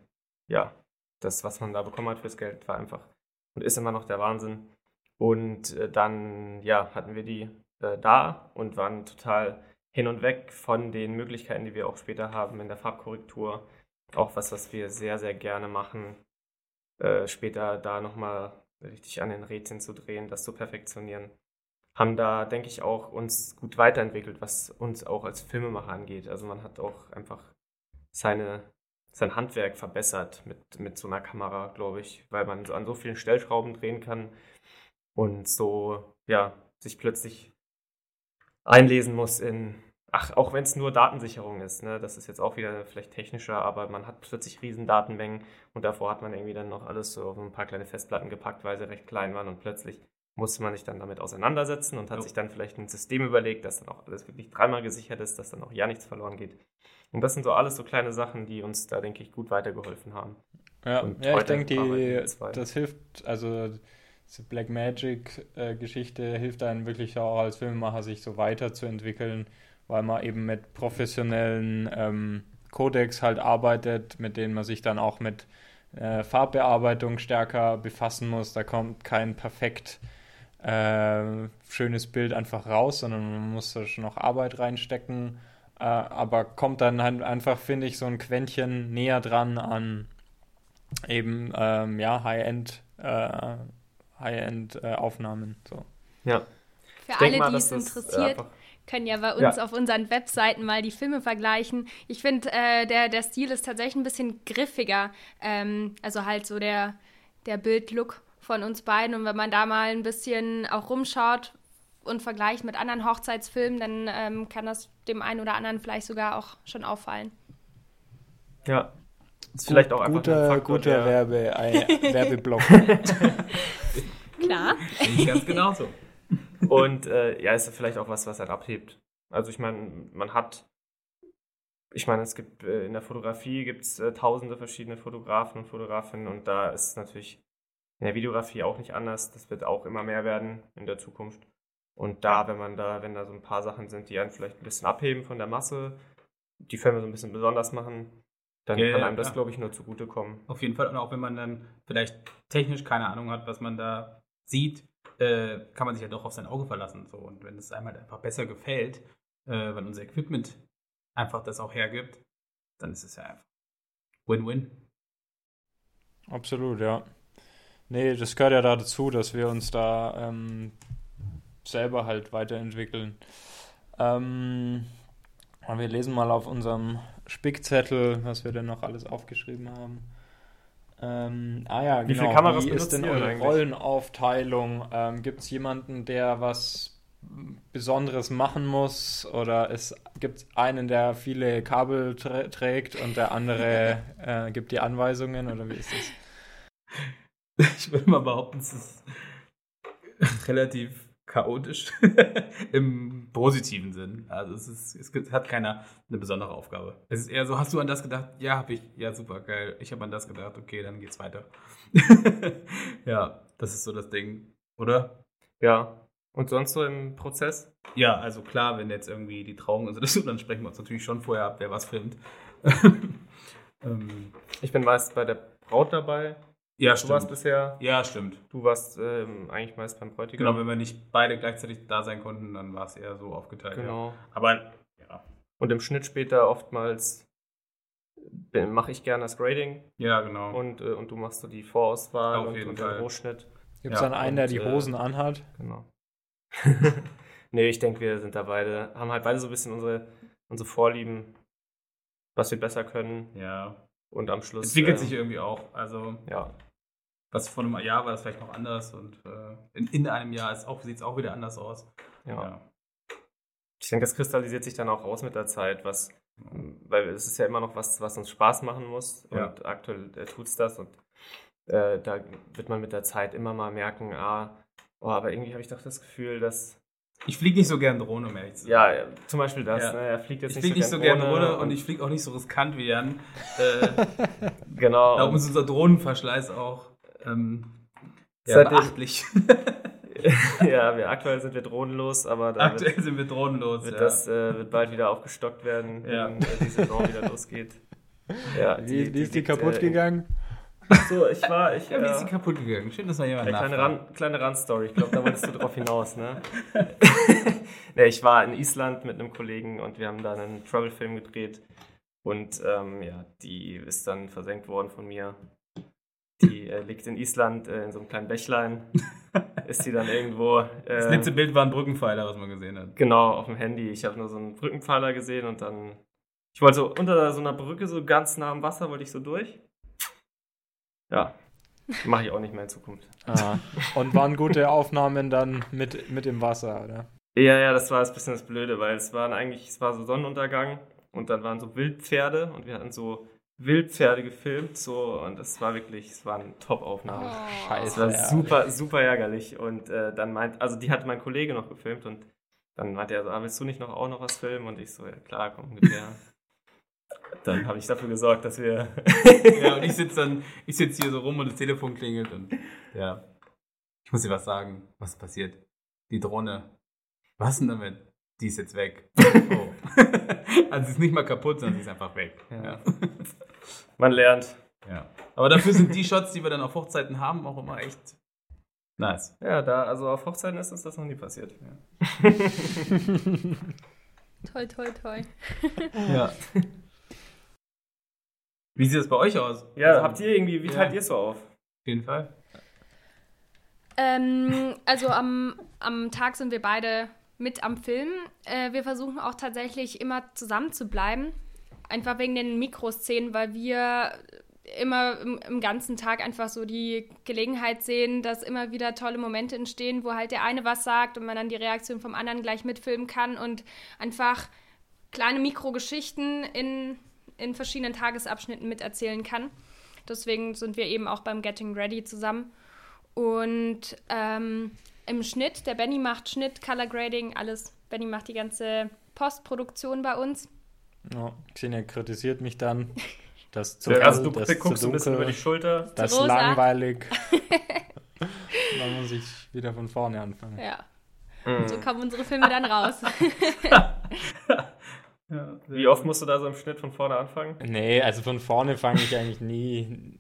Speaker 1: ja, das, was man da bekommen hat fürs Geld, war einfach und ist immer noch der Wahnsinn. Und äh, dann ja, hatten wir die äh, da und waren total hin und weg von den Möglichkeiten, die wir auch später haben in der Farbkorrektur. Auch was, was wir sehr, sehr gerne machen, äh, später da nochmal richtig an den Rädchen zu drehen, das zu perfektionieren. Haben da, denke ich, auch uns gut weiterentwickelt, was uns auch als Filmemacher angeht. Also man hat auch einfach seine, sein Handwerk verbessert mit, mit so einer Kamera, glaube ich, weil man so an so vielen Stellschrauben drehen kann und so, ja, sich plötzlich einlesen muss in, ach, auch wenn es nur Datensicherung ist, ne, das ist jetzt auch wieder vielleicht technischer, aber man hat plötzlich riesen Datenmengen und davor hat man irgendwie dann noch alles so auf ein paar kleine Festplatten gepackt, weil sie recht klein waren und plötzlich musste man sich dann damit auseinandersetzen und hat
Speaker 2: Jo.
Speaker 1: sich dann vielleicht ein System überlegt, dass dann auch alles wirklich dreimal gesichert ist, dass dann auch ja nichts verloren geht. Und das sind so alles so kleine Sachen, die uns da, denke ich, gut weitergeholfen haben.
Speaker 3: Ja,
Speaker 1: Und
Speaker 3: ja ich denke, die, das hilft, also diese Black Magic-Geschichte hilft einem wirklich auch als Filmemacher, sich so weiterzuentwickeln, weil man eben mit professionellen ähm, Codecs halt arbeitet, mit denen man sich dann auch mit äh, Farbbearbeitung stärker befassen muss. Da kommt kein perfekt äh, schönes Bild einfach raus, sondern man muss da schon noch Arbeit reinstecken. Äh, aber kommt dann halt einfach, finde ich, so ein Quäntchen näher dran an eben ähm, ja, High-End äh, High-End-Aufnahmen. so.
Speaker 1: Ja,
Speaker 4: Für
Speaker 1: ich
Speaker 4: alle,
Speaker 1: mal,
Speaker 4: die es interessiert, können ja bei uns
Speaker 1: Ja.
Speaker 4: auf unseren Webseiten mal die Filme vergleichen. Ich finde, äh, der, der Stil ist tatsächlich ein bisschen griffiger. Ähm, also halt so der, der Bildlook von uns beiden. Und wenn man da mal ein bisschen auch rumschaut und vergleicht mit anderen Hochzeitsfilmen, dann ähm, kann das dem einen oder anderen vielleicht sogar auch schon auffallen.
Speaker 1: ja. Ist vielleicht auch einfach ein
Speaker 3: guter,
Speaker 1: Faktor,
Speaker 3: guter Werbe, äh, [laughs] Werbeblock. [laughs]
Speaker 4: Klar.
Speaker 2: Nicht ganz genauso.
Speaker 1: Und äh, ja, ist vielleicht auch was, was halt abhebt. Also ich meine, man hat, ich meine, es gibt äh, in der Fotografie gibt es äh, tausende verschiedene Fotografen und Fotografinnen und da ist es natürlich in der Videografie auch nicht anders. Das wird auch immer mehr werden in der Zukunft. Und da, wenn man da, wenn da so ein paar Sachen sind, die einen vielleicht ein bisschen abheben von der Masse, die Filme so ein bisschen besonders machen, dann
Speaker 2: Ja,
Speaker 1: kann
Speaker 2: ja,
Speaker 1: einem das, glaube ich, nur zugutekommen.
Speaker 2: Auf jeden Fall. Und auch wenn man dann vielleicht technisch keine Ahnung hat, was man da sieht, äh, kann man sich ja doch auf sein Auge verlassen. So. Und wenn es einem halt einfach besser gefällt, äh, weil unser Equipment einfach das auch hergibt, dann ist es ja einfach Win-Win.
Speaker 3: Absolut, ja. Nee, das gehört ja da dazu, dass wir uns da ähm, selber halt weiterentwickeln. Ähm, und wir lesen mal auf unserem Spickzettel, was wir denn noch alles aufgeschrieben haben. Ähm, ah ja,
Speaker 1: Wie
Speaker 3: genau.
Speaker 1: viele Kameras
Speaker 3: Wie ist denn eure
Speaker 1: eigentlich?
Speaker 3: Roillenaufteilung? Ähm, Gibt es jemanden, der was Besonderes machen muss? Oder gibt es einen, der viele Kabel trä trägt und der andere [laughs] äh, gibt die Anweisungen? Oder wie ist das?
Speaker 2: Ich würde mal behaupten, es ist relativ chaotisch [laughs] im positiven Sinn. Also es, ist, es gibt, hat keiner eine besondere Aufgabe. Es ist eher so, hast du an das gedacht? Ja, habe ich. Ja, super, geil. Ich habe an das gedacht. Okay, dann geht's weiter. [laughs] ja, das ist so das Ding, oder?
Speaker 1: Ja. Und sonst so im Prozess?
Speaker 2: Ja, also klar, wenn jetzt irgendwie die Trauung ist oder so, [laughs] dann sprechen wir uns natürlich schon vorher ab, wer was filmt. ähm,
Speaker 1: Ich bin meist bei der Braut dabei.
Speaker 2: Ja,
Speaker 1: Du warst
Speaker 2: stimmt.
Speaker 1: bisher,
Speaker 2: Ja, stimmt.
Speaker 1: du warst ähm, eigentlich meist beim Bräutigam.
Speaker 2: Genau, wenn wir nicht beide gleichzeitig da sein konnten, dann war es eher so aufgeteilt. Ja.
Speaker 1: Genau.
Speaker 2: Aber ja,
Speaker 1: Und im Schnitt später oftmals mache ich gerne das Grading
Speaker 2: ja, genau.
Speaker 1: und, äh, und du machst so die Vorauswahl
Speaker 2: Auf
Speaker 1: und,
Speaker 2: jeden
Speaker 1: und
Speaker 2: Fall.
Speaker 1: den Rohschnitt.
Speaker 3: Gibt es
Speaker 2: Ja,
Speaker 3: dann einen, der die
Speaker 1: äh,
Speaker 3: Hosen anhat?
Speaker 1: Genau. [laughs] nee, ich denke, wir sind da beide, haben halt beide so ein bisschen unsere, unsere Vorlieben, was wir besser können
Speaker 2: ja.
Speaker 1: und am Schluss.
Speaker 2: Entwickelt
Speaker 1: äh,
Speaker 2: sich irgendwie auch. Also,
Speaker 1: Ja,
Speaker 2: was vor einem Jahr war das vielleicht noch anders und äh, in, in einem Jahr sieht es auch wieder anders aus.
Speaker 1: ja. Ich denke, das kristallisiert sich dann auch aus mit der Zeit, was, weil es ist ja immer noch was, was uns Spaß machen muss und
Speaker 2: Ja.
Speaker 1: aktuell äh, tut es das und äh, da wird man mit der Zeit immer mal merken, ah, oh, aber irgendwie habe ich doch das Gefühl, dass
Speaker 2: Ich fliege nicht so gern Drohne, um ehrlich zu.
Speaker 1: Ja, ja, zum Beispiel das.
Speaker 2: Ja.
Speaker 1: Ne? Er fliegt jetzt
Speaker 2: Ich fliege nicht so gern Drohne und ich fliege auch nicht so riskant wie Jan. [laughs] Äh,
Speaker 1: Genau.
Speaker 2: darum ist unser Drohnenverschleiß auch ähm, ja,
Speaker 1: Seitdem-
Speaker 2: beachtlich. [laughs]
Speaker 1: ja, wir, aktuell sind wir drohnenlos, aber da wird,
Speaker 2: Aktuell sind wir drohnenlos.
Speaker 1: wird
Speaker 2: ja.
Speaker 1: das äh, wird bald wieder aufgestockt werden,
Speaker 2: Ja.
Speaker 1: wenn äh, die Saison wieder losgeht. [laughs] Ja,
Speaker 3: Wie, wie ist die
Speaker 1: liegt,
Speaker 3: kaputt
Speaker 1: äh,
Speaker 3: gegangen?
Speaker 1: So, ich war, ich, [laughs]
Speaker 2: ja, wie ist
Speaker 1: äh,
Speaker 2: sie kaputt gegangen? Schön, dass mal jemand
Speaker 1: Eine kleine, kleine Randstory, ich glaube, da wolltest du drauf hinaus, ne? nee, ich war in Island mit einem Kollegen und wir haben da einen Travel-Film gedreht. Und ähm, ja, die ist dann versenkt worden von mir. Die äh, liegt in Island äh, in so einem kleinen Bächlein. [laughs] ist die dann irgendwo.
Speaker 2: Das
Speaker 1: Äh,
Speaker 2: letzte Bild war ein Brückenpfeiler, was man gesehen hat.
Speaker 1: Genau, auf dem Handy. Ich habe nur so einen Brückenpfeiler gesehen und dann. Ich wollte so unter so einer Brücke, so ganz nah am Wasser, wollte ich so durch. Ja, mache ich auch nicht mehr in Zukunft.
Speaker 3: Ah. Und waren gute Aufnahmen dann mit, mit im Wasser, oder?
Speaker 1: Ja, ja, das war ein bisschen das Blöde, weil es waren eigentlich, es war so Sonnenuntergang und dann waren so Wildpferde und wir hatten so Wildpferde gefilmt, so und das war wirklich, es waren Top-Aufnahmen.
Speaker 4: Oh.
Speaker 1: Es war
Speaker 3: Ja.
Speaker 1: super, super ärgerlich und äh, dann meint, also die hat mein Kollege noch gefilmt und dann meinte er so, ah, willst du nicht noch auch noch was filmen? Und ich so, ja klar, komm, ungefähr. dann habe ich dafür gesorgt, dass wir [laughs]
Speaker 2: Ja, und ich sitze dann, ich sitze hier so rum und das Telefon klingelt und ja. Ich muss dir was sagen, was ist passiert? Die Drohne. Was denn damit? Die ist jetzt weg. [laughs] Oh. [laughs] also sie ist nicht mal kaputt, sondern sie ist einfach weg. Ja.
Speaker 1: Man lernt.
Speaker 2: ja. Aber dafür sind die Shots, die wir dann auf Hochzeiten haben, auch immer echt nice.
Speaker 1: Ja, da, also auf Hochzeiten ist uns das noch nie passiert.
Speaker 4: Toi, toi, toi.
Speaker 2: Ja. Wie sieht das bei euch aus?
Speaker 1: Ja,
Speaker 2: Also,
Speaker 1: habt ihr irgendwie, wie
Speaker 2: Ja.
Speaker 1: teilt ihr es so auf?
Speaker 2: Auf jeden Fall.
Speaker 4: Ähm, also am, am Tag sind wir beide mit am Film. Äh, wir versuchen auch tatsächlich immer zusammen zu bleiben. Einfach wegen den Mikroszenen, weil wir immer im, im ganzen Tag einfach so die Gelegenheit sehen, dass immer wieder tolle Momente entstehen, wo halt der eine was sagt und man dann die Reaktion vom anderen gleich mitfilmen kann und einfach kleine Mikrogeschichten in, in verschiedenen Tagesabschnitten miterzählen kann. Deswegen sind wir eben auch beim Getting Ready zusammen. Und ähm, im Schnitt, der Benny macht Schnitt, Color Grading, alles. Benny macht die ganze Postproduktion bei uns.
Speaker 3: Ja, Xenia kritisiert mich dann. Das zu
Speaker 1: Ja, also du
Speaker 3: das
Speaker 1: guckst
Speaker 3: zu
Speaker 1: ein bisschen über die
Speaker 3: dunkel,
Speaker 1: Schulter.
Speaker 3: das
Speaker 4: Rosa.
Speaker 3: langweilig. [laughs] dann muss ich wieder von vorne anfangen.
Speaker 4: Ja,
Speaker 1: Mhm.
Speaker 4: so kommen unsere Filme dann raus. [laughs]
Speaker 2: Ja.
Speaker 1: Wie oft musst du da so im Schnitt von vorne anfangen?
Speaker 3: Nee, also von vorne fange ich eigentlich nie,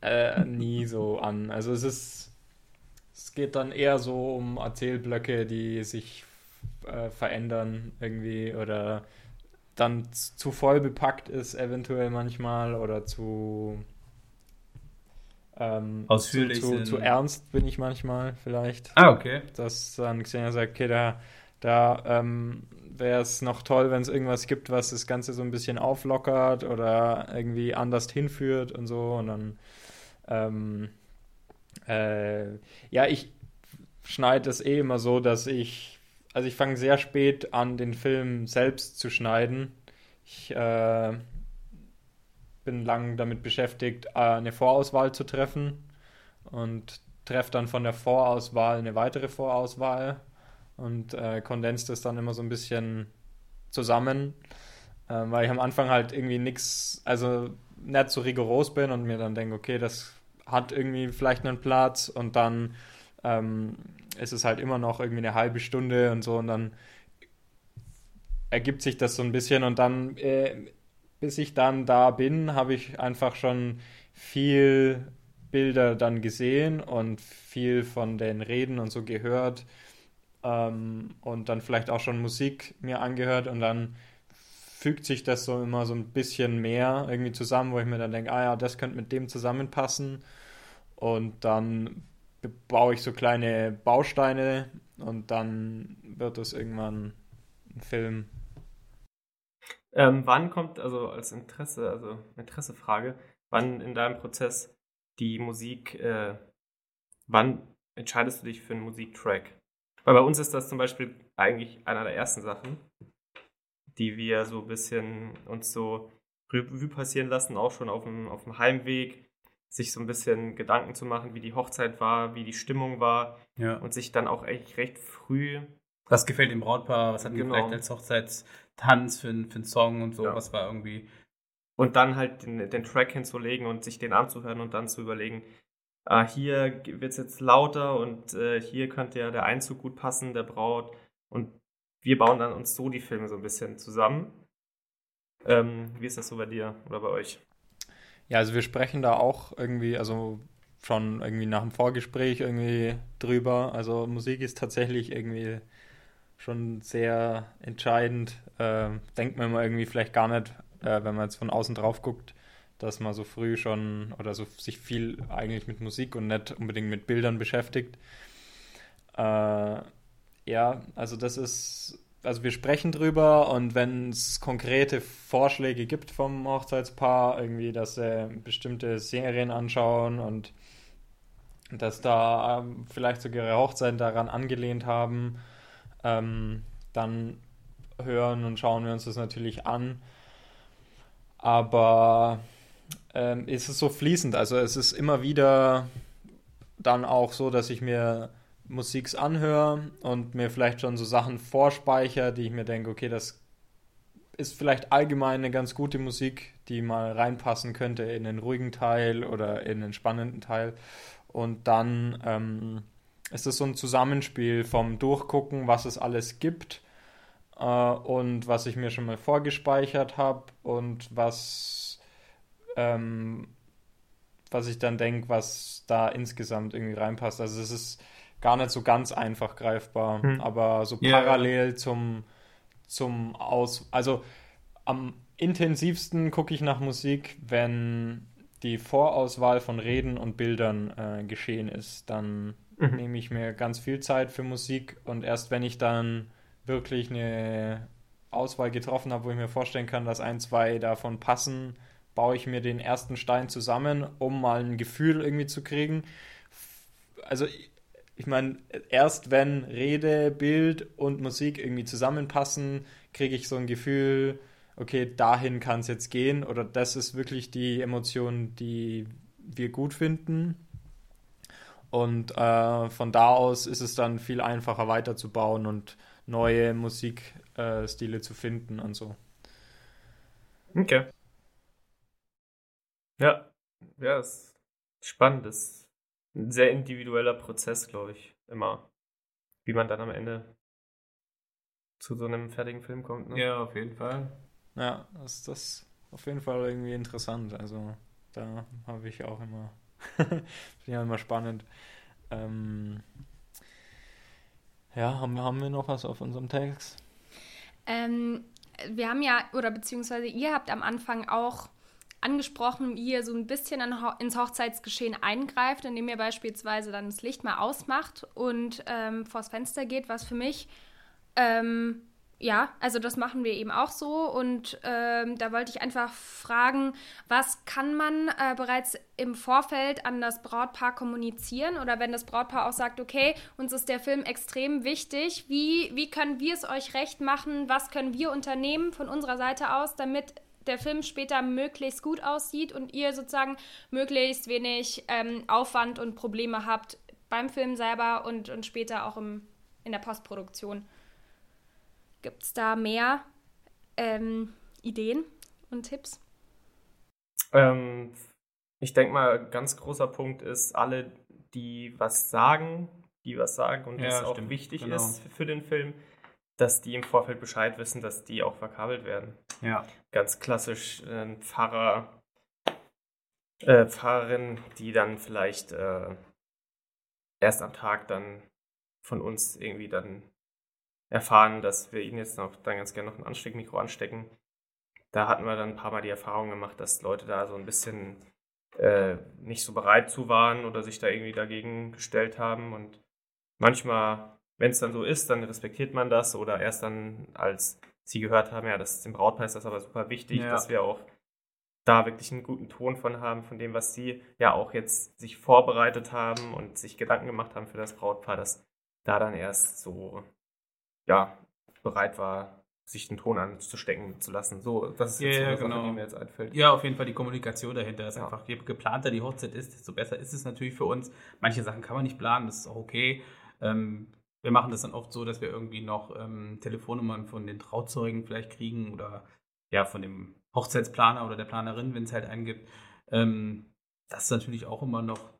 Speaker 3: äh, nie so an. Also es ist, es geht dann eher so um Erzählblöcke, die sich äh, verändern irgendwie oder dann zu voll bepackt ist eventuell manchmal oder zu ähm,
Speaker 2: Ausführlich
Speaker 3: zu, zu, zu ernst bin ich manchmal vielleicht
Speaker 2: Ah, okay.
Speaker 3: dass dann Xenia sagt, okay, da, da ähm, wäre es noch toll, wenn es irgendwas gibt, was das Ganze so ein bisschen auflockert oder irgendwie anders hinführt und so. Und dann, ähm, äh, ja, ich schneide es eh immer so, dass ich, also ich fange sehr spät an, den Film selbst zu schneiden. Ich äh, bin lang damit beschäftigt, äh, eine Vorauswahl zu treffen und treffe dann von der Vorauswahl eine weitere Vorauswahl und äh, kondensiert das dann immer so ein bisschen zusammen, ähm, weil ich am Anfang halt irgendwie nichts, also nicht so rigoros bin und mir dann denke, okay, das hat irgendwie vielleicht einen Platz und dann ähm, ist es halt immer noch irgendwie eine halbe Stunde und so und dann ergibt sich das so ein bisschen und dann, äh, bis ich dann da bin, habe ich einfach schon viel Bilder dann gesehen und viel von den Reden und so gehört ähm, und dann vielleicht auch schon Musik mir angehört und dann fügt sich das so immer so ein bisschen mehr irgendwie zusammen, wo ich mir dann denke, ah ja, das könnte mit dem zusammenpassen. Und dann baue ich so kleine Bausteine und dann wird es irgendwann ein Film.
Speaker 1: Ähm, wann kommt, also als Interesse, also Interessefrage, wann in deinem Prozess die Musik, äh, wann entscheidest du dich für einen Musiktrack? Weil bei uns ist das zum Beispiel eigentlich einer der ersten Sachen, die wir so ein bisschen uns so Revue passieren lassen, auch schon auf dem, auf dem Heimweg, sich so ein bisschen Gedanken zu machen, wie die Hochzeit war, wie die Stimmung war
Speaker 2: Ja.
Speaker 1: und sich dann auch echt recht früh
Speaker 2: Was gefällt dem Brautpaar? Was hatten
Speaker 1: Genau.
Speaker 2: die vielleicht als Hochzeitstanz für, einen- für einen Song und so?
Speaker 1: Ja.
Speaker 2: Was war irgendwie.
Speaker 1: Und dann halt den, den Track hinzulegen und sich den anzuhören und dann zu überlegen, ah, hier wird es jetzt lauter und äh, hier könnte ja der Einzug gut passen, der Braut. Und wir bauen dann uns so die Filme so ein bisschen zusammen. Ähm, wie ist das so bei dir oder bei euch?
Speaker 3: Ja, also wir sprechen da auch irgendwie, also schon irgendwie nach dem Vorgespräch irgendwie drüber. Also Musik ist tatsächlich irgendwie schon sehr entscheidend. Äh, denkt man immer irgendwie vielleicht gar nicht, äh, wenn man jetzt von außen drauf guckt, dass man so früh schon oder so sich viel eigentlich mit Musik und nicht unbedingt mit Bildern beschäftigt. Äh, ja, also das ist, also wir sprechen drüber und wenn es konkrete Vorschläge gibt vom Hochzeitspaar, irgendwie, dass sie bestimmte Serien anschauen und dass da ähm, vielleicht sogar ihre Hochzeit daran angelehnt haben, ähm, dann hören und schauen wir uns das natürlich an. Aber ähm, es ist so fließend, also es ist immer wieder dann auch so, dass ich mir Musiks anhöre und mir vielleicht schon so Sachen vorspeichere, die ich mir denke, okay, das ist vielleicht allgemein eine ganz gute Musik, die mal reinpassen könnte in den ruhigen Teil oder in den spannenden Teil. Und dann ähm, ist es so ein Zusammenspiel vom Durchgucken, was es alles gibt äh, und was ich mir schon mal vorgespeichert habe und was, ähm, was ich dann denke, was da insgesamt irgendwie reinpasst. Also es ist gar nicht so ganz einfach greifbar,
Speaker 1: Hm.
Speaker 3: aber so
Speaker 2: Ja.
Speaker 3: parallel zum, zum Aus... Also am intensivsten gucke ich nach Musik, wenn die Vorauswahl von Reden und Bildern äh, geschehen ist. Dann
Speaker 1: Mhm.
Speaker 3: nehme ich mir ganz viel Zeit für Musik und erst wenn ich dann wirklich eine Auswahl getroffen habe, wo ich mir vorstellen kann, dass ein, zwei davon passen, baue ich mir den ersten Stein zusammen, um mal ein Gefühl irgendwie zu kriegen. Also ich- meine, erst wenn Rede, Bild und Musik irgendwie zusammenpassen, kriege ich so ein Gefühl, okay, dahin kann es jetzt gehen oder das ist wirklich die Emotion, die wir gut finden. Und äh, von da aus ist es dann viel einfacher weiterzubauen und neue Musikstile äh, zu finden und so.
Speaker 1: Okay. Ja, ja, ist spannend. Ist ein sehr individueller Prozess, glaube ich, immer. Wie man dann am Ende zu so einem fertigen Film kommt. Ne?
Speaker 2: Ja, auf jeden Fall.
Speaker 3: Ja, das ist das auf jeden Fall irgendwie interessant. Also da habe ich auch immer, [laughs] finde ich auch immer spannend. Ähm, ja, haben, haben wir noch was auf unserem Text?
Speaker 4: Ähm, wir haben ja, oder beziehungsweise ihr habt am Anfang auch angesprochen, wie ihr so ein bisschen ins Hochzeitsgeschehen eingreift, indem ihr beispielsweise dann das Licht mal ausmacht und ähm, vors Fenster geht, was für mich, ähm, ja, also das machen wir eben auch so. Und ähm, da wollte ich einfach fragen, was kann man äh, bereits im Vorfeld an das Brautpaar kommunizieren? Oder wenn das Brautpaar auch sagt, okay, uns ist der Film extrem wichtig, wie, wie können wir es euch recht machen? Was können wir unternehmen von unserer Seite aus, damit der Film später möglichst gut aussieht und ihr sozusagen möglichst wenig ähm, Aufwand und Probleme habt beim Film selber und, und später auch im, in der Postproduktion? Gibt es da mehr ähm, Ideen und Tipps?
Speaker 1: Ähm, ich denke mal, ganz großer Punkt ist, alle, die was sagen, die was sagen und
Speaker 2: Ja,
Speaker 1: das auch
Speaker 2: stimmt,
Speaker 1: wichtig
Speaker 2: genau.
Speaker 1: ist für den Film, dass die im Vorfeld Bescheid wissen, dass die auch verkabelt werden.
Speaker 2: Ja.
Speaker 1: Ganz klassisch äh, ein Pfarrer, äh, Pfarrerin, die dann vielleicht äh, erst am Tag dann von uns irgendwie dann erfahren, dass wir ihnen jetzt noch dann ganz gerne noch ein Ansteckmikro anstecken. Da hatten wir dann ein paar Mal die Erfahrung gemacht, dass Leute da so ein bisschen äh, nicht so bereit zu waren oder sich da irgendwie dagegen gestellt haben. Und manchmal, wenn es dann so ist, dann respektiert man das oder erst dann, als sie gehört haben, ja, das ist dem Brautpaar ist das aber super wichtig,
Speaker 2: Ja.
Speaker 1: dass wir auch da wirklich einen guten Ton von haben, von dem, was sie ja auch jetzt sich vorbereitet haben und sich Gedanken gemacht haben für das Brautpaar, dass da dann erst so, ja, bereit war, sich den Ton anzustecken zu lassen. So, das ist
Speaker 2: Ja,
Speaker 1: jetzt so
Speaker 2: ja,
Speaker 1: eine Sache,
Speaker 2: genau.
Speaker 1: die mir jetzt einfällt.
Speaker 2: Ja, auf jeden Fall die Kommunikation dahinter ist
Speaker 1: Ja.
Speaker 2: einfach, je geplanter die Hochzeit ist, desto besser ist es natürlich für uns. Manche Sachen kann man nicht planen, das ist auch okay. Ähm, wir machen das dann oft so, dass wir irgendwie noch ähm, Telefonnummern von den Trauzeugen vielleicht kriegen oder ja, von dem Hochzeitsplaner oder der Planerin, wenn es halt einen gibt. Ähm, das ist natürlich auch immer noch,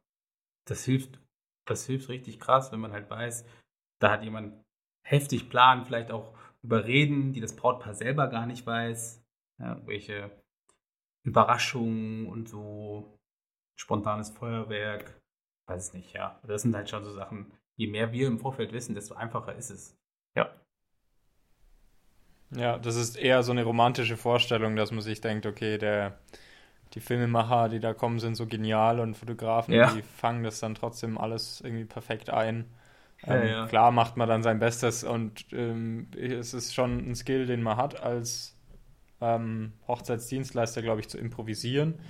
Speaker 2: das hilft, das hilft richtig krass, wenn man halt weiß, da hat jemand heftig Plan, vielleicht auch überreden, die das Brautpaar selber gar nicht weiß. Ja, welche Überraschungen und so spontanes Feuerwerk, weiß es nicht, ja. Das sind halt schon so Sachen, je mehr wir im Vorfeld wissen, desto einfacher ist es.
Speaker 1: Ja.
Speaker 3: Ja, das ist eher so eine romantische Vorstellung, dass man sich denkt, okay, der, die Filmemacher, die da kommen, sind so genial und Fotografen,
Speaker 2: Ja.
Speaker 3: die fangen das dann trotzdem alles irgendwie perfekt ein.
Speaker 2: Ja,
Speaker 3: Ähm,
Speaker 2: ja.
Speaker 3: Klar macht man dann sein Bestes und ähm, es ist schon ein Skill, den man hat als ähm, Hochzeitsdienstleister, glaube ich, zu improvisieren.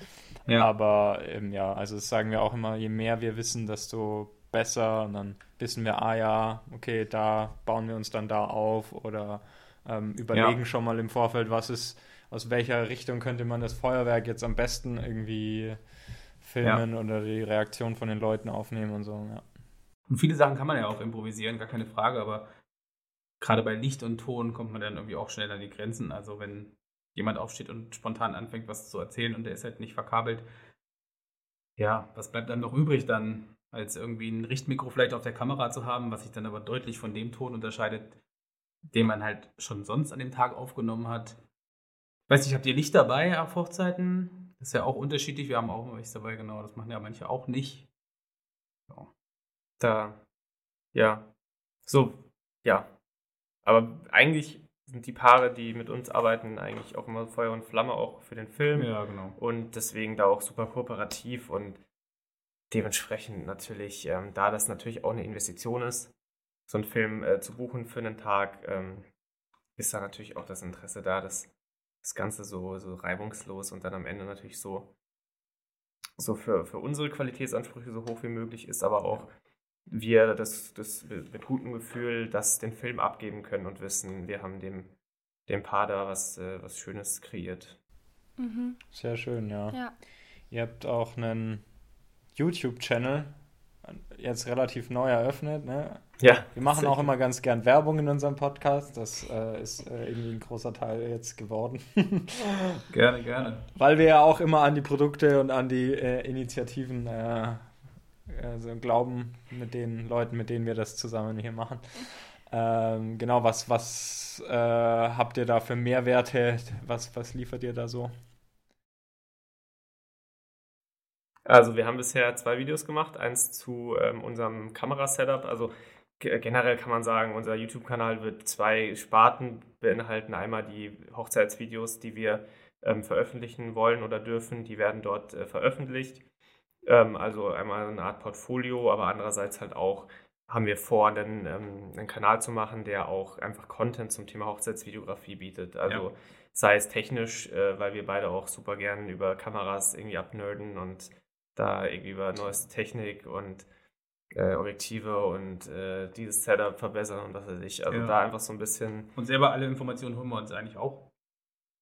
Speaker 2: Ja,
Speaker 3: Aber ähm, ja, also das sagen wir auch immer, je mehr wir wissen, desto besser. Und dann wissen wir, ah ja, okay, da bauen wir uns dann da auf oder ähm, überlegen
Speaker 2: Ja.
Speaker 3: schon mal im Vorfeld, was ist, aus welcher Richtung könnte man das Feuerwerk jetzt am besten irgendwie filmen oder die Reaktion von den Leuten aufnehmen und so. Ja.
Speaker 2: Und viele Sachen kann man ja auch improvisieren, gar keine Frage, aber gerade bei Licht und Ton kommt man dann irgendwie auch schnell an die Grenzen. Also wenn jemand aufsteht und spontan anfängt, was zu erzählen und der ist halt nicht verkabelt, ja, was bleibt dann noch übrig dann, als irgendwie ein Richtmikro vielleicht auf der Kamera zu haben, was sich dann aber deutlich von dem Ton unterscheidet, den man halt schon sonst an dem Tag aufgenommen hat. Weiß nicht, habt ihr Licht dabei auf Hochzeiten? Das ist ja auch unterschiedlich. Wir haben auch mal Licht dabei, genau. Das machen ja manche auch nicht. Ja.
Speaker 1: Da, ja. So, ja. Aber eigentlich sind die Paare, die mit uns arbeiten, eigentlich auch immer Feuer und Flamme, auch für den Film.
Speaker 2: Ja, genau.
Speaker 1: Und deswegen da auch super kooperativ und dementsprechend natürlich, ähm, da das natürlich auch eine Investition ist, so einen Film äh, zu buchen für einen Tag, ähm, ist da natürlich auch das Interesse da, dass das Ganze so, so reibungslos und dann am Ende natürlich so, so für, für unsere Qualitätsansprüche so hoch wie möglich ist, aber auch wir das, das mit gutem Gefühl das den Film abgeben können und wissen, wir haben dem, dem Paar da was, äh, was Schönes kreiert.
Speaker 4: Mhm.
Speaker 3: Sehr schön, ja.
Speaker 4: Ja.
Speaker 3: Ihr habt auch einen YouTube-Channel, jetzt relativ neu eröffnet, ne?
Speaker 1: Ja,
Speaker 3: Wir machen auch immer ganz gern Werbung in unserem Podcast. Das äh, ist äh, irgendwie ein großer Teil jetzt geworden. [laughs]
Speaker 2: Gerne, gerne.
Speaker 3: Weil wir ja auch immer an die Produkte und an die äh, Initiativen äh, also glauben, mit den Leuten, mit denen wir das zusammen hier machen. Ähm, genau, was, was äh, habt ihr da für Mehrwerte? Was, was liefert ihr da so?
Speaker 1: Also wir haben bisher zwei Videos gemacht, eins zu ähm, unserem Kamerasetup. Also ge- generell kann man sagen, unser YouTube-Kanal wird zwei Sparten beinhalten. Einmal die Hochzeitsvideos, die wir ähm, veröffentlichen wollen oder dürfen, die werden dort äh, veröffentlicht. Ähm, also einmal eine Art Portfolio, aber andererseits halt auch haben wir vor, einen, ähm, einen Kanal zu machen, der auch einfach Content zum Thema Hochzeitsvideografie bietet. Also
Speaker 2: Ja.
Speaker 1: sei es technisch, äh, weil wir beide auch super gern über Kameras irgendwie abnerden und da irgendwie über neueste Technik und äh, Objektive und äh, dieses Setup verbessern und was weiß ich. Also
Speaker 2: Ja.
Speaker 1: da einfach so ein bisschen.
Speaker 2: Und selber alle Informationen holen wir uns eigentlich auch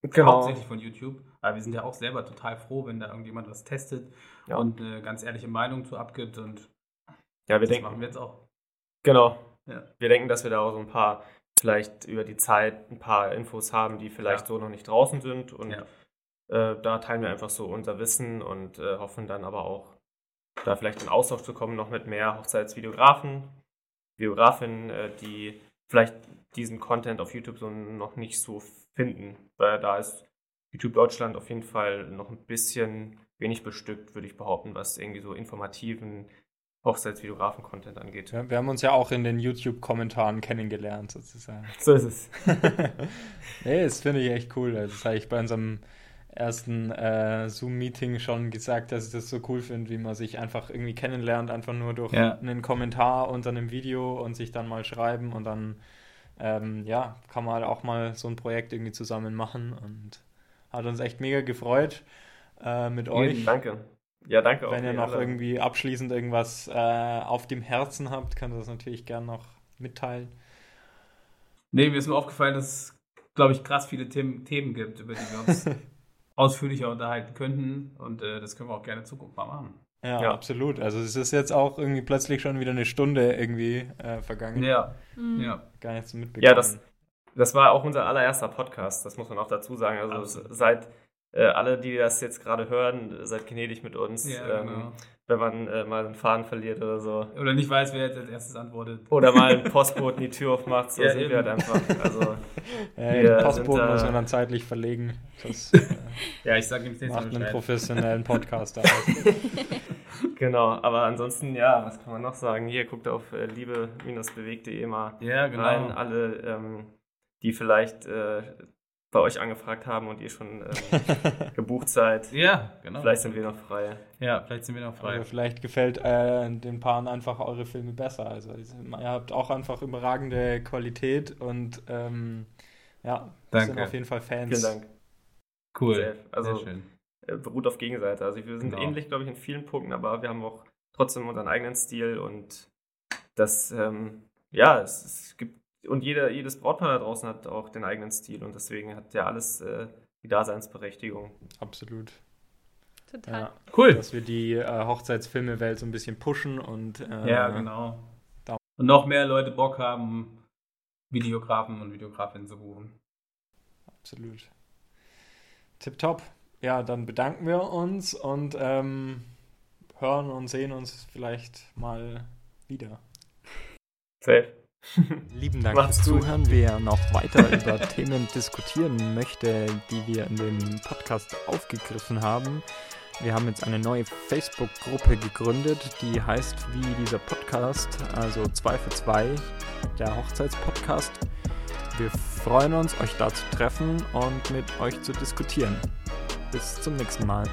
Speaker 1: Genau.
Speaker 2: hauptsächlich von YouTube. Aber wir sind ja auch selber total froh, wenn da irgendjemand was testet
Speaker 1: Ja.
Speaker 2: und eine ganz ehrliche Meinung zu abgibt. Und
Speaker 1: Ja, wir
Speaker 2: das
Speaker 1: denken,
Speaker 2: machen wir jetzt auch.
Speaker 1: genau.
Speaker 2: Ja.
Speaker 1: Wir denken, dass wir da auch so ein paar, vielleicht über die Zeit, ein paar Infos haben, die vielleicht so noch nicht draußen sind. Und
Speaker 2: Ja.
Speaker 1: Äh, da teilen wir einfach so unser Wissen und äh, hoffen dann aber auch, da vielleicht in Austausch zu kommen, noch mit mehr Hochzeitsvideografen, Biografinnen, äh, die vielleicht diesen Content auf YouTube so noch nicht so finden. Weil da ist YouTube Deutschland auf jeden Fall noch ein bisschen wenig bestückt, würde ich behaupten, was irgendwie so informativen Hochzeitsvideografen-Content angeht.
Speaker 3: Ja, wir haben uns ja auch in den YouTube-Kommentaren kennengelernt, sozusagen.
Speaker 1: So ist es. [laughs]
Speaker 3: nee, das finde ich echt cool. Das habe ich bei unserem ersten äh, Zoom-Meeting schon gesagt, dass ich das so cool finde, wie man sich einfach irgendwie kennenlernt, einfach nur durch
Speaker 2: Ja.
Speaker 3: einen Kommentar unter einem Video und sich dann mal schreiben und dann ähm, ja, kann man halt auch mal so ein Projekt irgendwie zusammen machen und hat uns echt mega gefreut äh, mit euch.
Speaker 1: Danke. Ja, danke auch.
Speaker 3: Wenn ihr noch
Speaker 1: Einladung.
Speaker 3: irgendwie abschließend irgendwas äh, auf dem Herzen habt, könnt ihr das natürlich gern noch mitteilen.
Speaker 2: Nee, mir ist nur aufgefallen, dass es, glaube ich, krass viele Themen, Themen gibt, über die wir uns [laughs] ausführlicher unterhalten könnten. Und äh, das können wir auch gerne in Zukunft mal machen.
Speaker 3: Ja,
Speaker 1: Ja.
Speaker 3: absolut. Also es ist jetzt auch irgendwie plötzlich schon wieder eine Stunde irgendwie äh, vergangen.
Speaker 2: Ja,
Speaker 4: Mhm.
Speaker 2: ja.
Speaker 3: Gar nichts mitbekommen.
Speaker 1: Ja, das, das war auch unser allererster Podcast, das muss man auch dazu sagen. Also
Speaker 2: Absolut.
Speaker 1: seid äh, alle, die das jetzt gerade hören, seid gnädig mit uns.
Speaker 2: Ja,
Speaker 1: ähm,
Speaker 2: genau.
Speaker 1: Wenn man äh, mal einen Faden verliert oder so.
Speaker 2: Oder nicht weiß, wer jetzt als erstes antwortet.
Speaker 1: Oder mal ein [laughs] Postboten die Tür aufmacht, so
Speaker 2: Ja,
Speaker 1: sind
Speaker 2: eben.
Speaker 1: wir halt einfach. Also, [laughs]
Speaker 3: äh,
Speaker 1: wir
Speaker 3: den Postboten
Speaker 1: sind da-
Speaker 3: muss man dann zeitlich verlegen. Das äh, [laughs]
Speaker 2: Ja, ich sag ihm jetzt
Speaker 3: macht einen professionellen Podcaster aus.
Speaker 1: genau, aber ansonsten, ja, was kann man noch sagen? Hier, guckt auf äh, liebe-bewegt.de mal
Speaker 2: Ja, genau.
Speaker 1: rein. Alle, ähm, die vielleicht äh, bei euch angefragt haben und ihr schon ähm, [laughs] gebucht seid.
Speaker 2: Ja, genau.
Speaker 1: Vielleicht sind wir noch frei.
Speaker 2: Ja, vielleicht sind wir noch frei.
Speaker 3: Oder vielleicht gefällt äh, den Paaren einfach eure Filme besser. Also ihr habt auch einfach überragende Qualität und ähm, ja, wir sind
Speaker 2: Danke.
Speaker 3: auf jeden Fall Fans.
Speaker 1: Vielen Dank.
Speaker 2: Cool.
Speaker 1: Sehr, also
Speaker 2: Sehr schön.
Speaker 1: äh, beruht auf Gegenseite. Also wir sind
Speaker 2: Genau.
Speaker 1: ähnlich, glaube ich, in vielen Punkten, aber wir haben auch trotzdem unseren eigenen Stil und das, ähm, ja, es, es gibt, und jeder, jedes Brautpaar da draußen hat auch den eigenen Stil und deswegen hat ja alles äh, die Daseinsberechtigung.
Speaker 3: Absolut.
Speaker 4: Total.
Speaker 3: Ja,
Speaker 2: Cool.
Speaker 3: dass wir die äh, Hochzeitsfilme-Welt so ein bisschen pushen und äh,
Speaker 2: Ja, genau.
Speaker 3: da-
Speaker 2: Und noch mehr Leute Bock haben, Videografen und Videografinnen zu buchen.
Speaker 3: Absolut. Tipptopp. Ja, dann bedanken wir uns und ähm, hören und sehen uns vielleicht mal wieder.
Speaker 1: Safe. [laughs]
Speaker 3: Lieben Dank
Speaker 1: Macht's
Speaker 3: fürs
Speaker 1: gut.
Speaker 3: Zuhören. Wer noch weiter über [laughs] Themen diskutieren möchte, die wir in dem Podcast aufgegriffen haben, wir haben jetzt eine neue Facebook-Gruppe gegründet, die heißt wie dieser Podcast, also 2 für 2, der Hochzeitspodcast. Wir freuen uns, euch da zu treffen und mit euch zu diskutieren. Bis zum nächsten Mal.